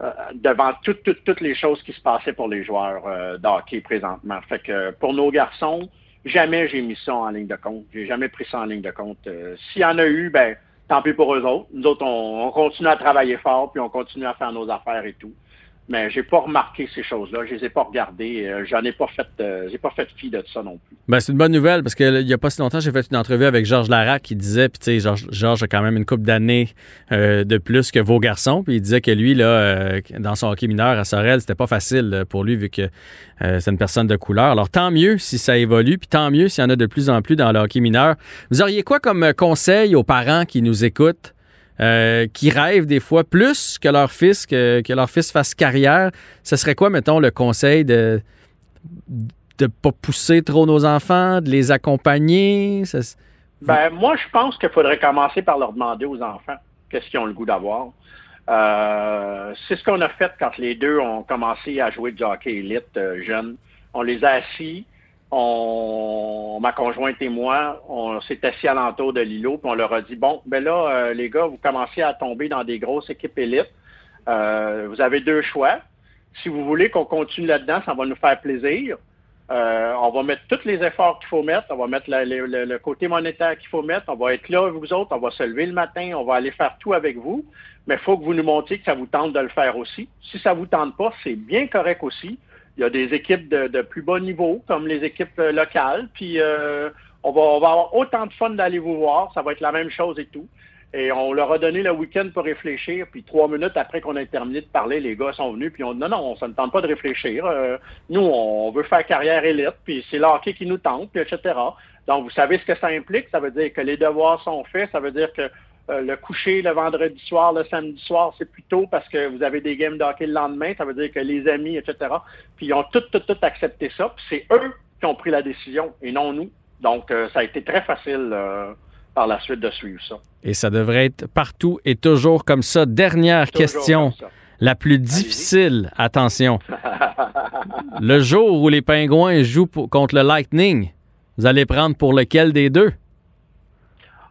[SPEAKER 5] euh, devant toutes, toutes, les choses qui se passaient pour les joueurs euh, de hockey présentement. Fait que pour nos garçons, jamais j'ai mis ça en ligne de compte. J'ai jamais pris ça en ligne de compte. Euh, S'il y en a eu, ben tant pis pour eux autres. Nous autres, on, on continue à travailler fort, puis on continue à faire nos affaires et tout. Mais j'ai pas remarqué ces choses-là. Je les ai pas regardées. Euh, J'en ai pas fait. euh, j'ai pas fait fi de ça non plus.
[SPEAKER 3] Ben, c'est une bonne nouvelle parce qu'il n'y a pas si longtemps, j'ai fait une entrevue avec Georges Larac qui disait, puis tu sais, Georges, Georges a quand même une couple d'années euh, de plus que vos garçons, puis il disait que lui, là, euh, dans son hockey mineur à Sorel, c'était pas facile pour lui vu que c'est une personne de couleur. Alors tant mieux si ça évolue, puis tant mieux s'il y en a de plus en plus dans le hockey mineur. Vous auriez quoi comme conseil aux parents qui nous écoutent? Euh, qui rêvent des fois plus que leur fils, que, que leur fils fasse carrière, ce serait quoi, mettons, le conseil de de pas pousser trop nos enfants, de les accompagner?
[SPEAKER 5] Ben, moi, je pense qu'il faudrait commencer par leur demander aux enfants qu'est-ce qu'ils ont le goût d'avoir. Euh, c'est ce qu'on a fait quand les deux ont commencé à jouer du hockey élite euh, jeunes. On les a assis, on, ma conjointe et moi, on s'est assis alentour de l'îlot, puis on leur a dit, bon, ben là, euh, les gars, vous commencez à tomber dans des grosses équipes élites. Euh, vous avez deux choix. Si vous voulez qu'on continue là-dedans, ça va nous faire plaisir. Euh, on va mettre tous les efforts qu'il faut mettre. On va mettre le, le- côté monétaire qu'il faut mettre. On va être là vous autres. On va se lever le matin. On va aller faire tout avec vous. Mais il faut que vous nous montriez que ça vous tente de le faire aussi. Si ça vous tente pas, c'est bien correct aussi. Il y a des équipes de, plus bas niveau, comme les équipes euh, locales. Puis euh, on, va, avoir autant de fun d'aller vous voir. Ça va être la même chose et tout. Et on leur a donné le week-end pour réfléchir. Puis trois minutes après qu'on ait terminé de parler, les gars sont venus. Puis on dit non, non, ça ne tente pas de réfléchir. Euh, nous, on veut faire carrière élite. Puis c'est le hockey qui nous tente, puis etc. Donc, vous savez ce que ça implique. Ça veut dire que les devoirs sont faits. Ça veut dire que euh, le coucher le vendredi soir, le samedi soir, c'est plus tôt parce que vous avez des games de hockey le lendemain. Ça veut dire que les amis, etc. Puis ils ont tout, tout, tout accepté ça. Puis c'est eux qui ont pris la décision et non nous. Donc, euh, ça a été très facile euh, par la suite de suivre ça.
[SPEAKER 3] Et ça devrait être partout et toujours comme ça. Dernière
[SPEAKER 5] Toujours
[SPEAKER 3] question,
[SPEAKER 5] ça.
[SPEAKER 3] la plus difficile, attention. <laughs> le jour où les Pingouins jouent pour- contre le Lightning, vous allez prendre pour lequel des deux?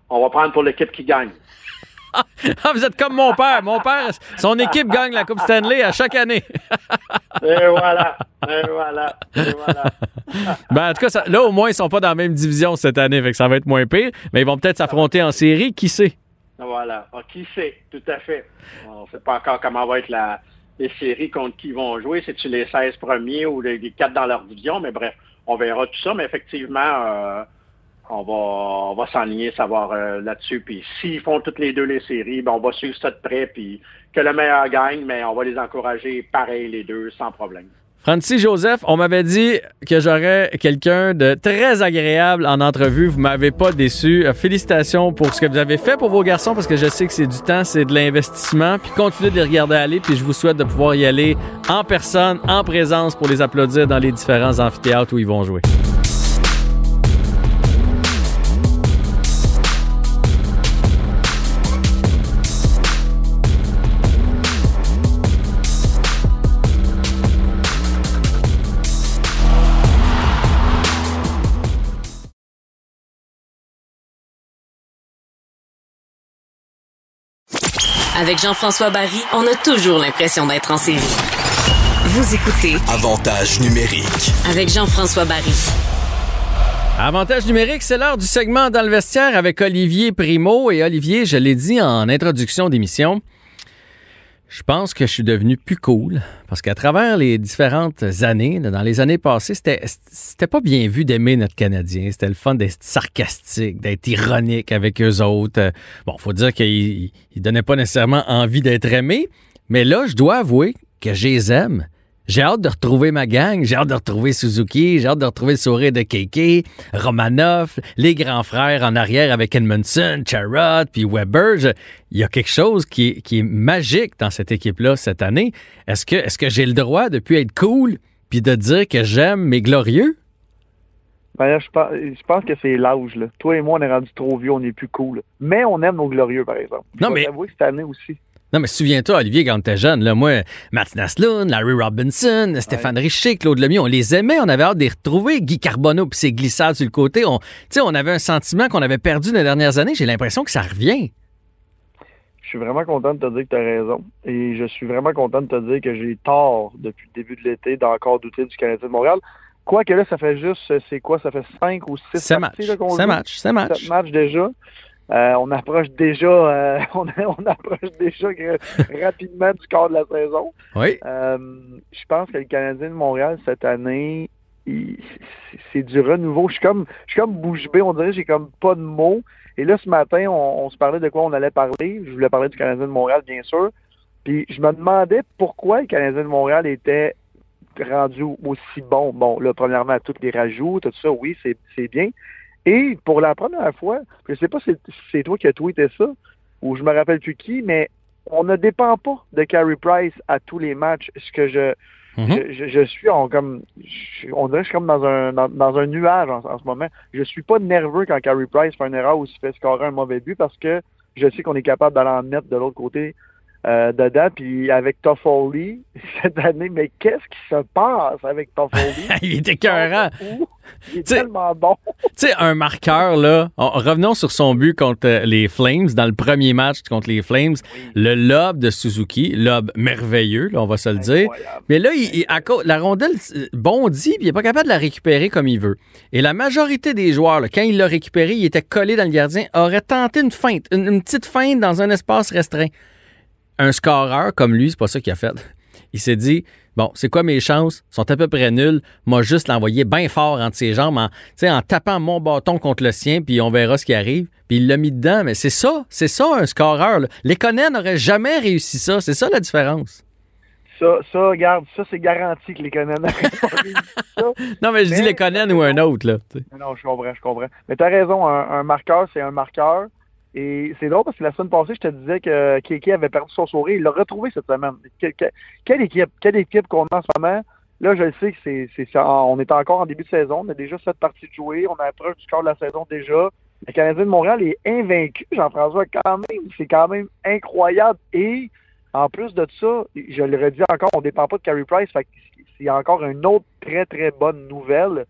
[SPEAKER 5] On va prendre pour l'équipe qui gagne. <laughs>
[SPEAKER 3] Ah, vous êtes comme mon père. Mon père, son équipe gagne la Coupe Stanley à chaque année. <laughs>
[SPEAKER 5] Et voilà. Et voilà. Et voilà. <laughs>
[SPEAKER 3] Ben, en tout cas, ça- là, au moins, ils sont pas dans la même division cette année, fait que ça va être moins pire. Mais ils vont peut-être s'affronter en série, qui sait?
[SPEAKER 5] Voilà. Ah, qui sait? Tout à fait. On ne sait pas encore comment va être la, les séries contre qui ils vont jouer. C'est-tu les 16 premiers ou les, les 4 dans leur division? Mais bref, on verra tout ça. Mais effectivement, euh, on va, on va savoir euh, là-dessus. Puis s'ils font toutes les deux les séries, ben, on va suivre ça de près. Puis que le meilleur gagne, mais on va les encourager pareil les deux, sans problème.
[SPEAKER 3] Francis Joseph, on m'avait dit que j'aurais quelqu'un de très agréable en entrevue. Vous m'avez pas déçu. Euh, Félicitations pour ce que vous avez fait pour vos garçons parce que je sais que c'est du temps, c'est de l'investissement. Puis continuez de les regarder aller. Puis je vous souhaite de pouvoir y aller en personne, en présence pour les applaudir dans les différents amphithéâtres où ils vont jouer.
[SPEAKER 1] Avec Jean-François Barry, on a toujours l'impression d'être en série. Vous écoutez
[SPEAKER 2] Avantage numérique.
[SPEAKER 1] avec Jean-François Barry.
[SPEAKER 3] Avantage numérique, c'est l'heure du segment dans le vestiaire avec Olivier Primo. Et Olivier, je l'ai dit en introduction d'émission, je pense que je suis devenu plus cool parce qu'à travers les différentes années, dans les années passées, c'était, pas bien vu d'aimer notre Canadien. C'était le fun d'être sarcastique, d'être ironique avec eux autres. Bon, faut dire qu'ils ils donnaient pas nécessairement envie d'être aimés, mais là, je dois avouer que je les aime. J'ai hâte de retrouver ma gang, j'ai hâte de retrouver Suzuki, j'ai hâte de retrouver le sourire de Keke, Romanov, les grands frères en arrière avec Edmondson, Charrot, puis Weber. Je- Il y a quelque chose qui est, qui est magique dans cette équipe-là cette année. Est-ce que, est-ce que j'ai le droit de plus être cool puis de dire que j'aime mes glorieux?
[SPEAKER 6] Ben là, je pense, je pense que c'est l'âge. là. Toi et moi, on est rendu trop vieux, on est plus cool. Mais on aime nos glorieux, par exemple.
[SPEAKER 3] Non,
[SPEAKER 6] Je
[SPEAKER 3] mais-
[SPEAKER 6] que cette année aussi.
[SPEAKER 3] Non, mais souviens-toi, Olivier, quand t'étais jeune, là, moi, Matt Naslund, Larry Robinson, Stéphane Richer, Claude Lemieux, on les aimait, on avait hâte de les retrouver. Guy Carbonneau puis ses glissades sur le côté. On, tu sais, on avait un sentiment qu'on avait perdu dans les dernières années. J'ai l'impression que ça revient.
[SPEAKER 6] Je suis vraiment content de te dire que tu as raison. Et je suis vraiment content de te dire que j'ai tort depuis le début de l'été d'encore douter du Canadien de Montréal. Quoique là, ça fait juste, c'est quoi? Ça fait cinq ou six
[SPEAKER 3] C'est match.
[SPEAKER 6] parties là, qu'on
[SPEAKER 3] C'est match. C'est match.
[SPEAKER 6] Matchs déjà. Euh, on approche déjà, euh, <laughs> on, on approche déjà <laughs> rapidement du quart de la saison.
[SPEAKER 3] Oui.
[SPEAKER 6] Euh, je pense que le Canadien de Montréal cette année, c'est- du renouveau. Je suis comme, je suis comme bouche bée. On dirait j'ai comme pas de mots. Et là, ce matin, on, on se parlait de quoi on allait parler. Je voulais parler du Canadien de Montréal, bien sûr. Puis je me demandais pourquoi le Canadien de Montréal était rendu aussi bon. Bon, là, premièrement, tous les rajouts, tout ça, oui, c'est c'est bien. Et pour la première fois, je sais pas si c'est- toi qui as tweeté ça, ou je me rappelle plus qui, mais on ne dépend pas de Carey Price à tous les matchs. Ce que je,
[SPEAKER 3] Mhm.
[SPEAKER 6] je, je- je suis en comme, je- on dirait que je suis comme dans un, dans, dans un nuage en, en ce moment. Je suis pas nerveux quand Carey Price fait une erreur ou se fait scorer un mauvais but parce que je sais qu'on est capable d'aller en net de l'autre côté euh, dedans. Puis avec Toffoli <laughs> cette année, mais qu'est-ce qui se passe avec Toffoli? <laughs>
[SPEAKER 3] Il était écœurant.
[SPEAKER 6] Il est
[SPEAKER 3] T'sais-
[SPEAKER 6] tellement bon.
[SPEAKER 3] Tu sais, un marqueur, là. on- revenons sur son but contre euh, les Flames, dans le premier match contre les Flames. Le lob de Suzuki, lob merveilleux, là, on va se le dire. Mais là, il- il- à cause- la rondelle euh, bondit, puis il n'est pas capable de la récupérer comme il veut. Et la majorité des joueurs, là, quand il l'a récupéré, il était collé dans le gardien, aurait tenté une feinte, une, une petite feinte dans un espace restreint. Un scoreur comme lui, c'est pas ça qu'il a fait. Il s'est dit, bon, c'est quoi mes chances? sont à peu près nulles. Moi, juste l'envoyer bien fort entre ses jambes, en, en tapant mon bâton contre le sien, puis on verra ce qui arrive. Puis il l'a mis dedans. Mais c'est ça, c'est ça un scoreur. Conan n'auraient jamais réussi ça. C'est ça la différence.
[SPEAKER 6] Ça, ça, regarde, ça, c'est garanti que les ça. <laughs>
[SPEAKER 3] Non, mais je dis les Conan ou un autre, là.
[SPEAKER 6] Non, je comprends, je comprends. Mais tu as raison, un, un marqueur, c'est un marqueur. Et c'est drôle parce que la semaine passée, je te disais que Keke avait perdu son sourire. Il l'a retrouvé cette semaine. Que- que- quelle équipe, quelle équipe qu'on a en ce moment? Là, je le sais que c'est. On est encore en début de saison. On a déjà sept parties de jouer. On approche du quart de la saison déjà. Le Canadien de Montréal est invaincu, Jean-François, quand même. C'est quand même incroyable. Et en plus de ça, je le redis encore, on ne dépend pas de Carey Price. C'est encore une autre très, très bonne nouvelle.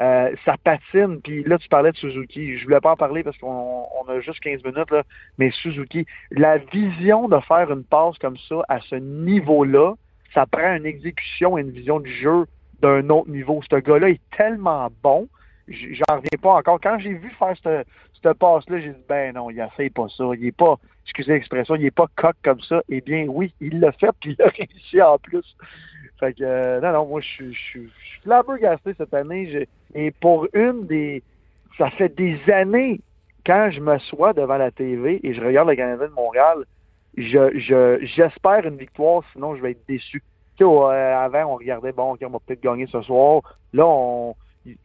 [SPEAKER 6] Euh, ça patine. Puis là, tu parlais de Suzuki. Je voulais pas en parler parce qu'on on a juste 15 minutes, là. mais Suzuki, la vision de faire une passe comme ça à ce niveau-là, ça prend une exécution et une vision du jeu d'un autre niveau. Ce gars-là est tellement bon. J'en reviens pas encore. Quand j'ai vu faire cette, cette passe-là, j'ai dit, ben non, il fait pas ça. Il est pas, excusez l'expression, il est pas coq comme ça. Eh bien, oui, il l'a fait, puis il a <laughs> réussi en plus. Fait que, euh, non, non, moi, je suis- je flabbergasté cette année. Et pour une des... Ça fait des années, quand je m'assois devant la TV et je regarde le Canadien de Montréal, je, je, j'espère une victoire, sinon je vais être déçu. Tu sais, avant, on regardait, bon, OK, on va peut-être gagner ce soir. Là, on,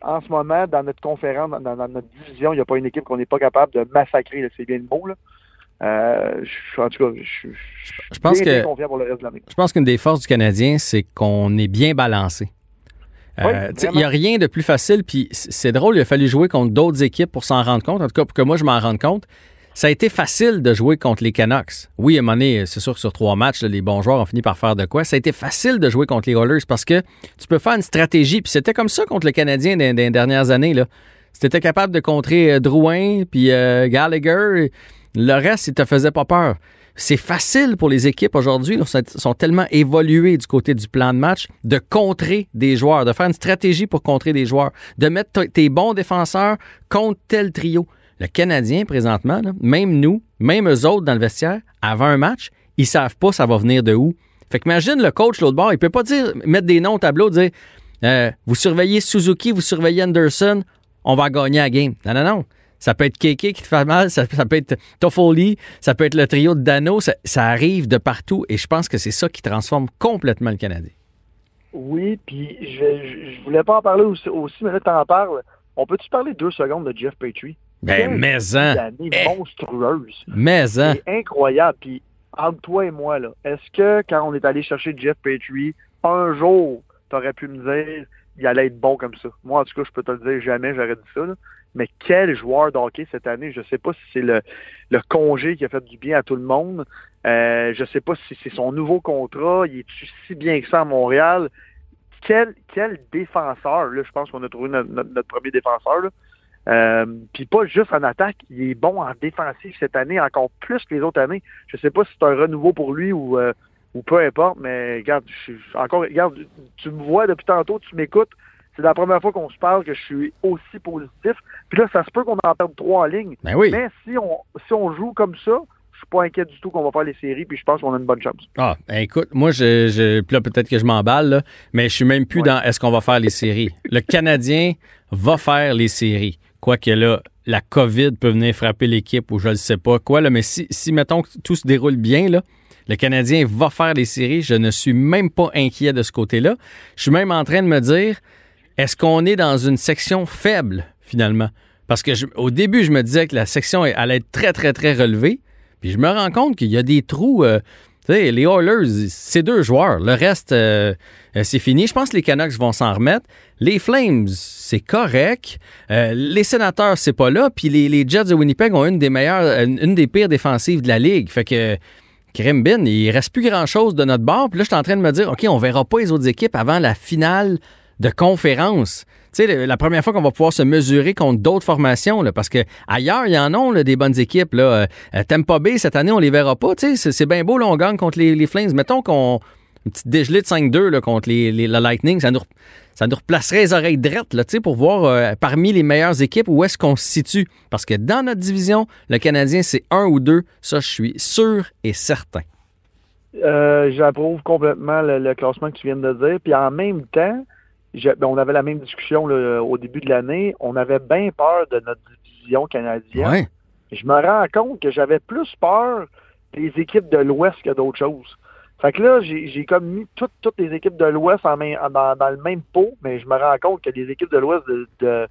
[SPEAKER 6] en ce moment, dans notre conférence, dans, dans notre division, il n'y a pas une équipe qu'on n'est pas capable de massacrer, c'est bien le mot. Là. Euh, je, en tout cas, je, je,
[SPEAKER 3] Je pense
[SPEAKER 6] bien, bien
[SPEAKER 3] que
[SPEAKER 6] confiant pour le reste de l'année.
[SPEAKER 3] je pense qu'une des forces du Canadien, c'est qu'on est bien balancé. Euh,
[SPEAKER 6] Oui,
[SPEAKER 3] il n'y a rien de plus facile, puis c'est drôle, il a fallu jouer contre d'autres équipes pour s'en rendre compte, en tout cas pour que moi je m'en rende compte. Ça a été facile de jouer contre les Canucks. Oui, à un moment donné, c'est sûr que sur trois matchs, là, les bons joueurs ont fini par faire de quoi. Ça a été facile de jouer contre les Oilers parce que tu peux faire une stratégie. Puis c'était comme ça contre le Canadien dans, dans les dernières années. Là. Si tu étais capable de contrer euh, Drouin puis euh, Gallagher, le reste, il te faisait pas peur. c'est facile pour les équipes aujourd'hui, sont, tellement évolués du côté du plan de match, de contrer des joueurs, de faire une stratégie pour contrer des joueurs, de mettre tes bons défenseurs contre tel trio. Le Canadien, présentement, même nous, même eux autres dans le vestiaire, avant un match, ils savent pas ça va venir de où. Fait que imagine le coach l'autre bord, il peut pas dire mettre des noms au tableau, dire euh, vous surveillez Suzuki, vous surveillez Anderson, on va gagner la game. Non, non, non. Ça peut être Keke qui te fait mal, ça, ça peut être Toffoli, ça peut être le trio de Dano, ça, ça arrive de partout et je pense que c'est ça qui transforme complètement le Canadien.
[SPEAKER 6] Oui, puis je, je voulais pas en parler aussi, aussi mais là, t'en parles. On peut-tu parler deux secondes de Jeff Petrie?
[SPEAKER 3] Ben,
[SPEAKER 6] Quelle
[SPEAKER 3] mais en,
[SPEAKER 6] année
[SPEAKER 3] Eh.
[SPEAKER 6] monstrueuse.
[SPEAKER 3] mais en.
[SPEAKER 6] C'est incroyable. Puis, entre toi et moi, là, est-ce que quand on est allé chercher Jeff Petrie, un jour, t'aurais pu me dire il allait être bon comme ça? Moi, en tout cas, je peux te le dire, jamais j'aurais dit ça. là. Mais quel joueur de hockey cette année? Je sais pas si c'est le, congé qui a fait du bien à tout le monde. Euh, je sais pas si c'est son nouveau contrat. Il est-tu si bien que ça à Montréal? Quel, quel défenseur, là, je pense qu'on a trouvé notre, premier défenseur. Euh, Puis pas juste en attaque, il est bon en défensif cette année, encore plus que les autres années. Je sais pas si c'est un renouveau pour lui ou, euh, ou peu importe, mais regarde, je encore, regarde, tu me vois depuis tantôt, tu m'écoutes. C'est la première fois qu'on se parle que je suis aussi positif. Puis là, ça se peut qu'on en perde trois en ligne.
[SPEAKER 3] Ben oui.
[SPEAKER 6] Mais si on si on joue comme ça, je suis pas inquiet du tout qu'on va faire les séries, puis je pense qu'on a une bonne chance.
[SPEAKER 3] Ah, ben écoute, moi, je, je puis là, peut-être que je m'emballe, là, mais je suis même plus
[SPEAKER 6] Ouais.
[SPEAKER 3] dans est-ce qu'on va faire les séries. Le Canadien va faire les séries. Quoique là, la COVID peut venir frapper l'équipe ou je ne sais pas quoi, là, mais si, si, mettons, que tout se déroule bien, là, le Canadien va faire les séries. Je ne suis même pas inquiet de ce côté-là. Je suis même en train de me dire, est-ce qu'on est dans une section faible, finalement? Parce que au début, je me disais que la section allait être très, très, très relevée. Puis je me rends compte qu'il y a des trous. euh, tu sais, les Oilers, c'est deux joueurs. Le reste, euh, euh, c'est fini. Je pense que les Canucks vont s'en remettre. Les Flames, c'est correct. Les Sénateurs, c'est pas là. Puis les, Jets de Winnipeg ont une des meilleures, une, une des pires défensives de la ligue. Fait que Krimbin, il reste plus grand-chose de notre bord. Puis là, je suis en train de me dire, OK, on verra pas les autres équipes avant la finale de conférence. Tu sais, la première fois qu'on va pouvoir se mesurer contre d'autres formations, parce que ailleurs, il y en a des bonnes équipes. Là. Euh, euh, Tampa Bay, cette année, on les verra pas. Tu c'est, bien beau, là, on gagne contre les, Flames. Mettons qu'on une petite dégelée de 5-2 là, contre les, la Lightning, ça nous, ça nous replacerait les oreilles drettes là, pour voir euh, parmi les meilleures équipes où est-ce qu'on se situe. Parce que dans notre division, le Canadien, c'est un ou deux. Ça, je suis sûr et certain.
[SPEAKER 6] Euh, J'approuve complètement le, le classement que tu viens de dire. Puis en même temps, je- ben, on avait la même discussion là, au début de l'année. On avait bien peur de notre division canadienne.
[SPEAKER 3] Ouais.
[SPEAKER 6] Je me rends compte que j'avais plus peur des équipes de l'Ouest que d'autres choses. Fait que là, j'ai comme mis toutes, toutes les équipes de l'Ouest en dans, dans le même pot, mais je me rends compte que les équipes de l'Ouest de, de,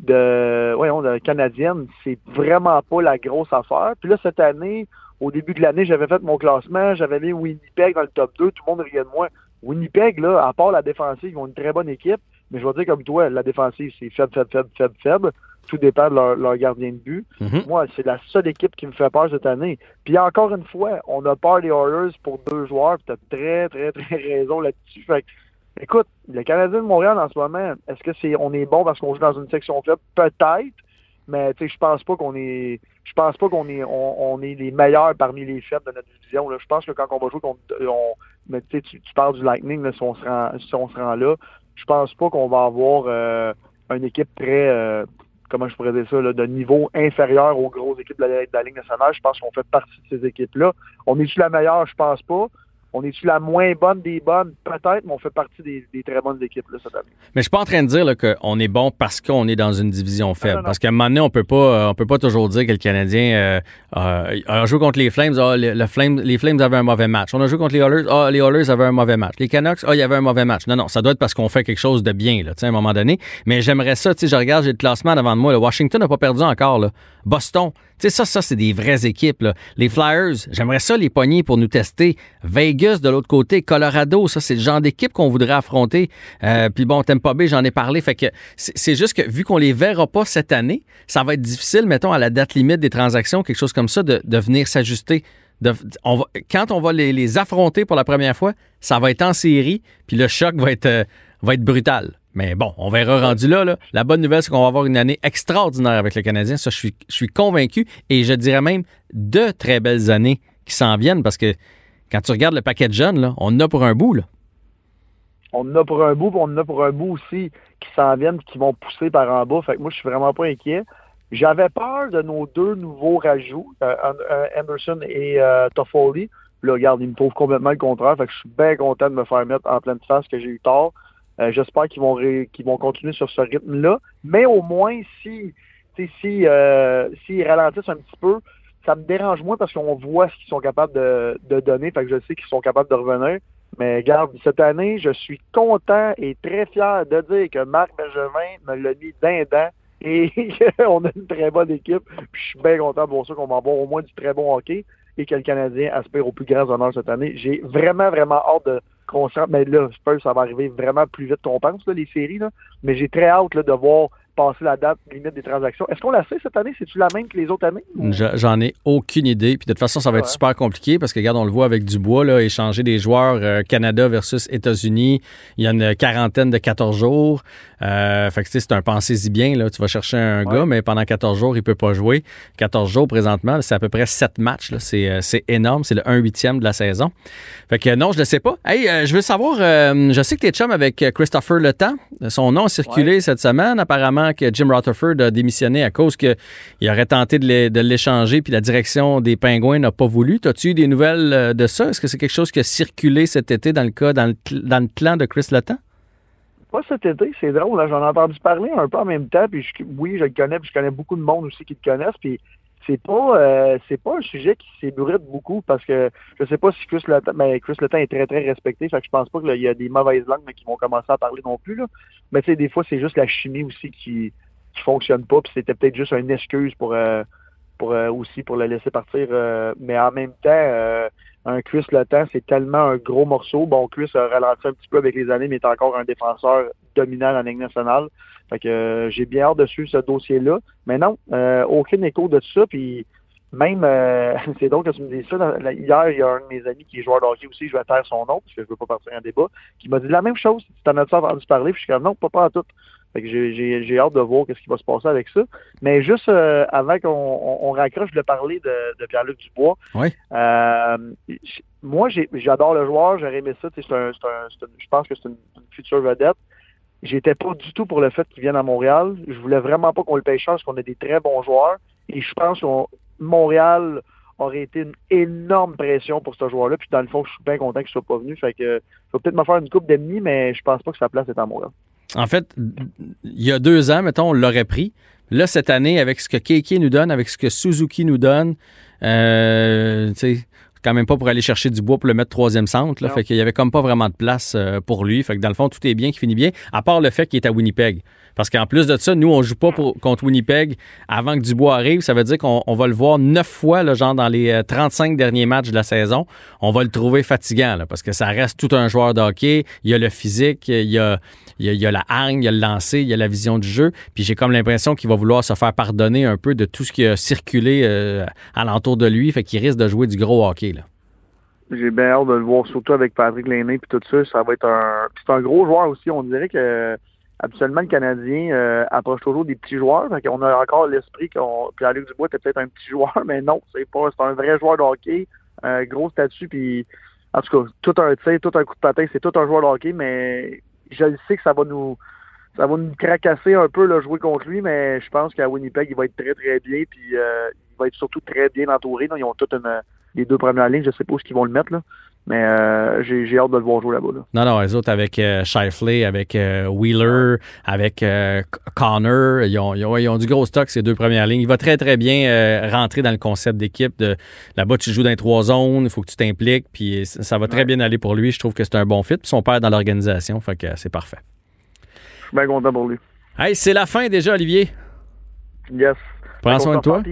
[SPEAKER 6] de, voyons, de canadiennes, c'est vraiment pas la grosse affaire. Puis là, cette année, au début de l'année, j'avais fait mon classement, j'avais mis Winnipeg dans le top 2, tout le monde riait de moi. Winnipeg, là, à part la défensive, ils ont une très bonne équipe, mais je vais dire comme toi, la défensive, c'est faible, faible, faible, faible, faible. Tout dépend de leur, leur gardien de but.
[SPEAKER 3] Mhm.
[SPEAKER 6] Moi, c'est la seule équipe qui me fait peur cette année. Puis encore une fois, on a peur des Oilers pour deux joueurs, puis t'as très, très, très <laughs> raison là-dessus. Fait que, écoute, le Canadien de Montréal en ce moment, est-ce que c'est on est bon parce qu'on joue dans une section faible? Peut-être, mais tu sais, je pense pas qu'on est. Je pense pas qu'on est on, on est les meilleurs parmi les faibles de notre division. Là. Je pense que quand on va jouer contre on, mais tu tu parles du Lightning, là, si on se rend si on se rend là, je pense pas qu'on va avoir euh, une équipe très euh, comment je pourrais dire ça, là, de niveau inférieur aux grosses équipes de la, de la Ligue nationale. Je pense qu'on fait partie de ces équipes-là. On est-tu la meilleure? Je pense pas. On est-tu la moins bonne des bonnes? Peut-être, mais on fait partie des, des très bonnes équipes là, cette année.
[SPEAKER 3] Mais je suis pas en train de dire qu'on est bon parce qu'on est dans une division faible.
[SPEAKER 6] non, non.
[SPEAKER 3] Parce qu'à un moment donné, on peut pas, euh, on peut pas toujours dire que le Canadien euh, euh, a joué contre les Flames. ah, le, le Flame- les Flames avaient un mauvais match. On a joué contre les Oilers. Ah, les Oilers avaient un mauvais match. Les Canucks, ah, il y avait un mauvais match. Non, non, ça doit être parce qu'on fait quelque chose de bien, là, tu sais, à un moment donné. Mais j'aimerais ça, tu sais, je regarde, j'ai le classement devant de moi. là. Washington n'a pas perdu encore. Là. Boston, sais, ça, ça, c'est des vraies équipes. Les Flyers, j'aimerais ça les pogner pour nous tester. Vegas, de l'autre côté, Colorado, ça, c'est le genre d'équipe qu'on voudrait affronter. Euh, Puis bon, Tampa Bay, j'en ai parlé. Fait que c'est juste que vu qu'on les verra pas cette année, ça va être difficile, mettons, à la date limite des transactions, quelque chose comme ça, de, venir s'ajuster. Quand on va les, les affronter pour la première fois, ça va être en série, puis le choc va être, euh, va être brutal. Mais bon, on verra rendu là. La bonne nouvelle, c'est qu'on va avoir une année extraordinaire avec le Canadien. Ça, je suis, je suis convaincu. Et je dirais même de très belles années qui s'en viennent parce que quand tu regardes le paquet de jeunes, on en a pour un bout. Là.
[SPEAKER 6] On en a pour un bout, puis on en a pour un bout aussi qui s'en viennent qui vont pousser par en bas. Fait que moi, je suis vraiment pas inquiet. J'avais peur de nos deux nouveaux rajouts, euh, euh, Anderson et euh, Toffoli. Là, regarde, ils me trouvent complètement le contraire. Fait que je suis bien content de me faire mettre en pleine face que j'ai eu tort. Euh, j'espère qu'ils vont vont continuer sur ce rythme-là. Mais au moins, si si euh, s'ils ralentissent un petit peu, ça me dérange moins parce qu'on voit ce qu'ils sont capables de, de donner. Fait que je sais qu'ils sont capables de revenir. Mais regarde, cette année, je suis content et très fier de dire que Marc Bergevin me l'a mis d'un dent et <laughs> qu'on a une très bonne équipe. Puis je suis bien content voir ça qu'on va avoir au moins du très bon hockey et que le Canadien aspire aux plus grands honneurs cette année. J'ai vraiment, vraiment hâte de qu'on Mais là, je pense que ça va arriver vraiment plus vite qu'on pense, les séries. Là. Mais j'ai très hâte là, de voir passer la date limite des transactions. Est-ce qu'on la sait cette année? C'est-tu la même que les autres années?
[SPEAKER 3] J'en ai aucune idée. Puis de toute façon, ça va être super compliqué parce que, regarde, on le voit avec Dubois, là, échanger des joueurs euh, Canada versus États-Unis. Il y a une quarantaine de 14 jours. Euh, fait que c'est un pensez-y bien. Là. Tu vas chercher un gars, mais pendant 14 jours, il peut pas jouer. 14 jours présentement, c'est à peu près 7 matchs. Euh, c'est énorme. C'est le 1 huitième de la saison. Fait que non, je ne sais pas. Hey, je veux savoir, je sais que tu es chum avec Christopher Le Temps. Son nom a circulé cette semaine. Apparemment, que Jim Rutherford a démissionné à cause qu'il aurait tenté de l'échanger puis la direction des Pingouins n'a pas voulu. As-tu eu des nouvelles euh, de ça? Est-ce que c'est quelque chose qui a circulé cet été dans le cas, dans le, clan de Chris Letang?
[SPEAKER 6] Pas cet été, c'est drôle. J'en ai entendu parler un peu en même temps. Puis oui, je le connais, puis je connais beaucoup de monde aussi qui le connaissent. Puis c'est pas euh, c'est pas un sujet qui s'ébruite beaucoup parce que je sais pas si Chris Le mais ben, Chris Le est très très respecté, fait que je pense pas qu'il y a des mauvaises langues mais qui vont commencer à parler non plus là. Mais tu sais des fois c'est juste la chimie aussi qui qui fonctionne pas puis c'était peut-être juste une excuse pour euh, pour euh, aussi pour le laisser partir mais en même temps un Chris Le c'est tellement un gros morceau. Bon, Chris a ralenti un petit peu avec les années, mais est encore un défenseur dominant en Ligue nationale. Fait que euh, j'ai bien hâte de suivre ce dossier-là. Mais non, euh, aucun écho de ça. Puis même, euh, <laughs> c'est drôle que tu me dises ça. hier, il y a un de mes amis qui est joueur de hockey aussi, je vais taire son nom, parce que je veux pas partir en débat, qui m'a dit la même chose. Tu t'en as entendu parler? Puis je suis comme non, pas à tout. Fait que j'ai hâte de voir qu'est-ce qui va se passer avec ça. Mais juste avant qu'on on, raccroche, je voulais parler de, de Pierre-Luc Dubois.
[SPEAKER 3] Oui.
[SPEAKER 6] moi, j'adore le joueur, j'aurais aimé ça. Un, un, je pense que c'est une, future vedette. J'étais pas du tout pour le fait qu'il vienne à Montréal. Je voulais vraiment pas qu'on le paye cher parce qu'on a des très bons joueurs. Et je pense que Montréal aurait été une énorme pression pour ce joueur-là. Puis dans le fond, je suis bien content qu'il soit pas venu. Fait que je vais peut-être me faire une coupe d'ennemis, mais je pense pas que sa place est à Montréal.
[SPEAKER 3] En fait, il y a deux ans, mettons, on l'aurait pris. Là, cette année, avec ce que Keiki nous donne, avec ce que Suzuki nous donne, euh, tu sais, quand même pas pour aller chercher du bois pour le mettre troisième centre. Là, fait qu'il y avait comme pas vraiment de place euh, pour lui. Fait que dans le fond, tout est bien, qui finit bien, à part le fait qu'il est à Winnipeg. Parce qu'en plus de ça, nous, on joue pas pour, contre Winnipeg avant que Dubois arrive. Ça veut dire qu'on va le voir neuf fois, là, genre dans les 35 euh, derniers matchs de la saison. On va le trouver fatigant, là, parce que ça reste tout un joueur de hockey. Il y a le physique, il y a, il y a, la hargne, il y a le lancer, il y a la vision du jeu. Puis j'ai comme l'impression qu'il va vouloir se faire pardonner un peu de tout ce qui a circulé euh, alentour de lui. Fait qu'il risque de jouer du gros hockey, là.
[SPEAKER 6] J'ai bien hâte de le voir, surtout avec Patrick Lainé puis tout ça. Ça va être un. C'est un gros joueur aussi. On dirait que absolument le Canadien euh, approche toujours des petits joueurs. On a encore l'esprit qu'on. Puis Luc Dubois était peut-être un petit joueur, <laughs> mais non, c'est pas. C'est un vrai joueur de hockey, un gros statut, puis en tout cas, tout un tout un coup de patin, c'est tout un joueur de hockey, mais je sais que ça va nous. Ça va nous cracasser un peu là, jouer contre lui, mais je pense qu'à Winnipeg, il va être très très bien, puis euh, il va être surtout très bien entouré. Ils ont toute une les deux premières lignes. Je sais pas où ils vont le mettre, là. Mais euh, j'ai hâte de le voir jouer là-bas.
[SPEAKER 3] Non, non, les autres avec euh, Shifley, avec euh, Wheeler, avec euh, Connor, ils ont, ils, ont, ils ont, du gros stock, ces deux premières lignes. Il va très, très bien rentrer dans le concept d'équipe. De, là-bas, tu joues dans les trois zones, il faut que tu t'impliques, puis ça va très bien aller pour lui. Je trouve que c'est un bon fit. Puis son père dans l'organisation, fait que c'est parfait.
[SPEAKER 6] Je suis bien content pour lui.
[SPEAKER 3] Hey, c'est la fin déjà, Olivier.
[SPEAKER 6] Yes.
[SPEAKER 3] Prends soin de toi.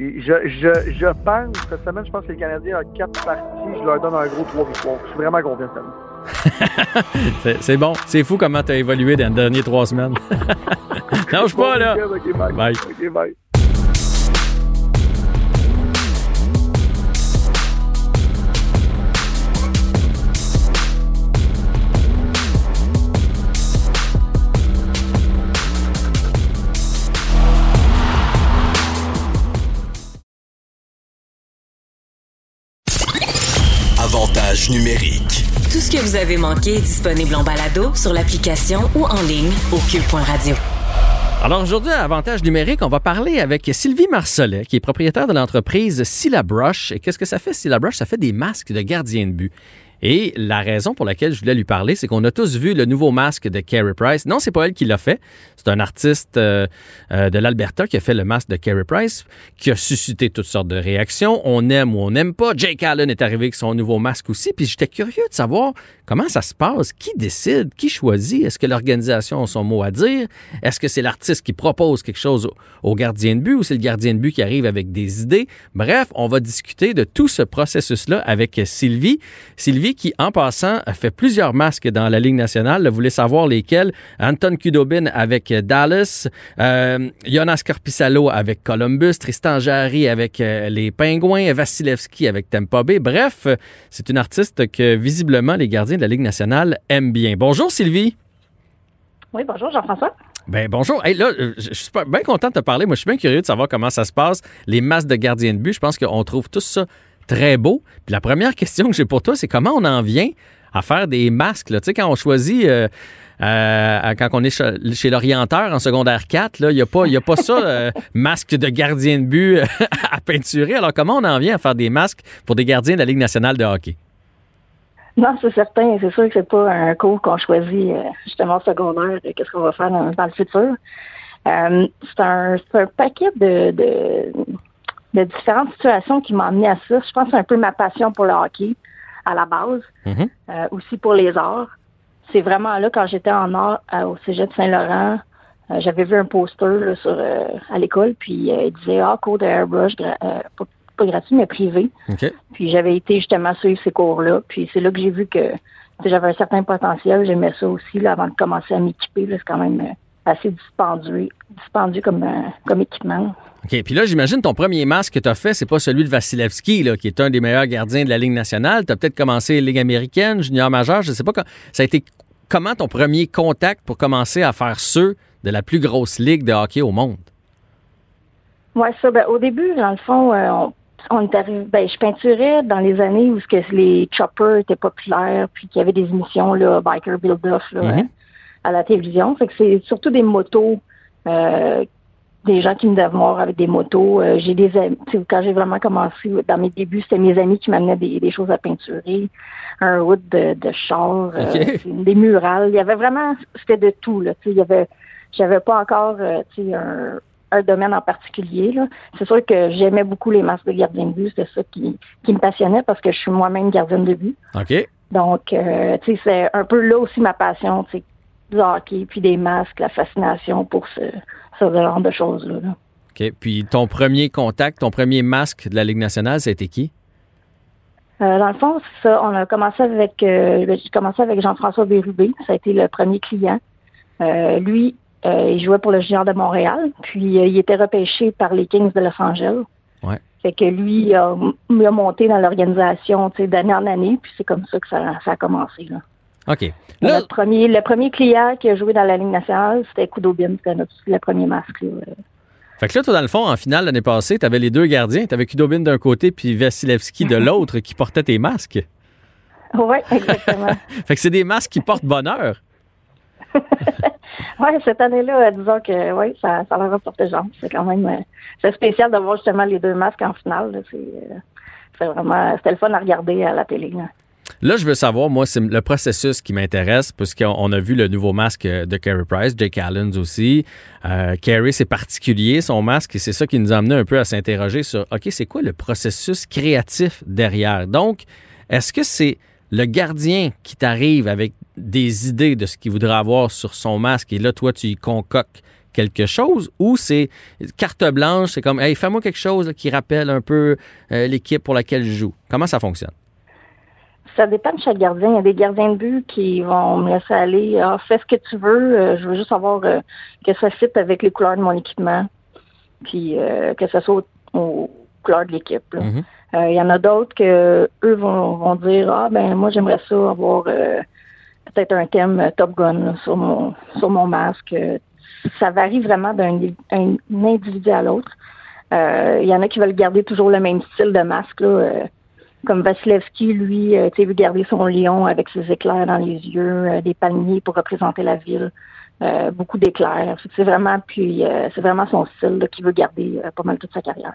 [SPEAKER 6] Je, je, je pense, cette semaine, je pense que les Canadiens ont quatre parties. Je leur donne un gros trois victoires. Je suis vraiment content
[SPEAKER 3] cette semaine. <laughs> c'est bon. C'est fou comment tu as évolué dans les dernières trois semaines. <laughs> Lâche pas, là.
[SPEAKER 6] bye. bye.
[SPEAKER 2] Avantage numérique.
[SPEAKER 1] Tout ce que vous avez manqué est disponible en balado sur l'application ou en ligne au cube.radio.
[SPEAKER 3] Alors aujourd'hui, à Avantage numérique, on va parler avec Sylvie Marcelet, qui est propriétaire de l'entreprise Syllabrush. Et qu'est-ce que ça fait, Syllabrush? Ça fait des masques de gardien de but. Et la raison pour laquelle je voulais lui parler, c'est qu'on a tous vu le nouveau masque de Carey Price. Non, c'est pas elle qui l'a fait. C'est un artiste euh, euh, de l'Alberta qui a fait le masque de Carey Price, qui a suscité toutes sortes de réactions. On aime ou on n'aime pas. Jake Allen est arrivé avec son nouveau masque aussi. Puis j'étais curieux de savoir comment ça se passe. Qui décide? Qui choisit? Est-ce que l'organisation a son mot à dire? Est-ce que c'est l'artiste qui propose quelque chose au gardien de but ou c'est le gardien de but qui arrive avec des idées? Bref, on va discuter de tout ce processus-là avec Sylvie. Sylvie, qui, en passant, a fait plusieurs masques dans la Ligue nationale. Vous voulez savoir lesquels? Anton Kudobin avec Dallas, euh, Jonas Corpissalo avec Columbus, Tristan Jarry avec euh, les Pingouins, Vasilevski avec Tampa Bay. Bref, c'est une artiste que visiblement les gardiens de la Ligue nationale aiment bien. Bonjour Sylvie.
[SPEAKER 7] Oui, bonjour Jean-François.
[SPEAKER 3] Ben bonjour. Hey, là, je suis bien content de te parler. Moi, je suis bien curieux de savoir comment ça se passe, les masques de gardiens de but. Je pense qu'on trouve tout ça très beau. Puis la première question que j'ai pour toi, c'est comment on en vient à faire des masques. Tu sais, quand on choisit, euh, euh, quand on est chez, l'orienteur en secondaire 4, il n'y a, pas, a pas ça, euh, <laughs> masque de gardien de but <laughs> à peinturer. Alors, comment on en vient à faire des masques pour des gardiens de la Ligue nationale de hockey?
[SPEAKER 7] Non, c'est certain. C'est sûr que c'est pas un cours qu'on choisit justement secondaire. Qu'est-ce qu'on va faire dans, le futur? c'est un, paquet de de différentes situations qui m'ont amené à ça. Je pense que c'est un peu ma passion pour le hockey à la base,
[SPEAKER 3] mm-hmm.
[SPEAKER 7] euh, aussi pour les arts. C'est vraiment là, quand j'étais en art au Cégep de Saint-Laurent, euh, j'avais vu un poster sur, euh, à l'école, puis il disait Ah, cours de airbrush, pas, gratuit, mais privé. Puis j'avais été justement suivre ces cours-là. Puis c'est là que j'ai vu que j'avais un certain potentiel. J'aimais ça aussi là, avant de commencer à m'équiper. C'est quand même assez dispendieux, dispendieux comme, comme équipement.
[SPEAKER 3] OK. Puis là, j'imagine ton premier masque que tu as fait, c'est pas celui de Vasilevski, là, qui est un des meilleurs gardiens de la Ligue nationale. Tu as peut-être commencé Ligue américaine, junior majeur, je sais pas. Ça a été comment ton premier contact pour commencer à faire ceux de la plus grosse ligue de hockey au monde?
[SPEAKER 7] Oui, ça, ben, au début, dans le fond, euh, on, est arrivé, ben, je peinturais dans les années où que les choppers étaient populaires, puis qu'il y avait des émissions, là, Biker Build-Off,
[SPEAKER 3] mm-hmm.
[SPEAKER 7] à la télévision. Fait que c'est surtout des motos euh, des gens qui me voir avec des motos. Euh, j'ai des quand j'ai vraiment commencé dans mes débuts, c'était mes amis qui m'amenaient des, choses à peinturer, un wood de, de char, euh, des murales. Il y avait vraiment, c'était de tout là. Il y avait, j'avais pas encore, euh, un, un domaine en particulier. C'est sûr que j'aimais beaucoup les masques de gardien de but. C'était ça qui, qui me passionnait parce que je suis moi-même gardienne de but.
[SPEAKER 3] OK.
[SPEAKER 7] Donc, tu sais, c'est un peu là aussi ma passion, tu sais, du hockey, puis des masques, la fascination pour ce, ce genre de choses-là.
[SPEAKER 3] OK. Puis ton premier contact, ton premier masque de la Ligue nationale, c'était qui?
[SPEAKER 7] Euh, dans le fond, ça. On a commencé avec, euh, j'ai commencé avec Jean-François Bérubé. Ça a été le premier client. Euh, lui, il jouait pour le Junior de Montréal. Puis il était repêché par les Kings de Los Angeles.
[SPEAKER 3] Ouais.
[SPEAKER 7] Fait que lui, il a, monté dans l'organisation d'année en année. Puis c'est comme ça que ça, a commencé. Là.
[SPEAKER 3] OK.
[SPEAKER 7] Le, premier, le premier client qui a joué dans la Ligue nationale, c'était Kudobin. C'était le premier masque.
[SPEAKER 3] Fait que là, toi, dans le fond, en finale l'année passée, tu avais les deux gardiens. Tu avais Kudobin d'un côté puis Vasilevski de <laughs> l'autre qui portaient tes masques.
[SPEAKER 7] Oui, <laughs> exactement.
[SPEAKER 3] fait que c'est des masques qui portent bonheur. <laughs>
[SPEAKER 7] oui, cette année-là, disons que oui, ça, ça leur a porté genre. C'est quand même euh, c'est spécial de voir justement les deux masques en finale. C'est, euh, c'est vraiment c'était le fun à regarder à la télé.
[SPEAKER 3] Là, je veux savoir, moi, c'est le processus qui m'intéresse, puisqu'on a vu le nouveau masque de Carey Price, Jake Allen aussi. Euh, Carey, c'est particulier, son masque, et c'est ça qui nous a amené un peu à s'interroger sur, OK, c'est quoi le processus créatif derrière? Donc, est-ce que c'est le gardien qui t'arrive avec des idées de ce qu'il voudrait avoir sur son masque, et là, toi, tu y concoctes quelque chose ou c'est carte blanche, c'est comme, hey, fais-moi quelque chose qui rappelle un peu euh, l'équipe pour laquelle je joue? Comment ça fonctionne?
[SPEAKER 7] Ça dépend de chaque gardien. Il y a des gardiens de but qui vont me laisser aller. Ah, fais ce que tu veux. Euh, je veux juste savoir euh, que ça fit avec les couleurs de mon équipement. Puis euh, que ça soit aux, couleurs de l'équipe.
[SPEAKER 3] Mm-hmm.
[SPEAKER 7] Il y en a d'autres que eux vont, dire Ah ben moi j'aimerais ça avoir peut-être un thème Top Gun sur mon sur mon masque. Ça varie vraiment d'un individu à l'autre. Il y en a qui veulent garder toujours le même style de masque. Là, comme Vasilevski, lui, euh, tu sais, garder son lion avec ses éclairs dans les yeux, euh, des palmiers pour représenter la ville, euh, beaucoup d'éclairs. C'est vraiment, puis c'est vraiment son style qui veut garder pas mal toute sa carrière.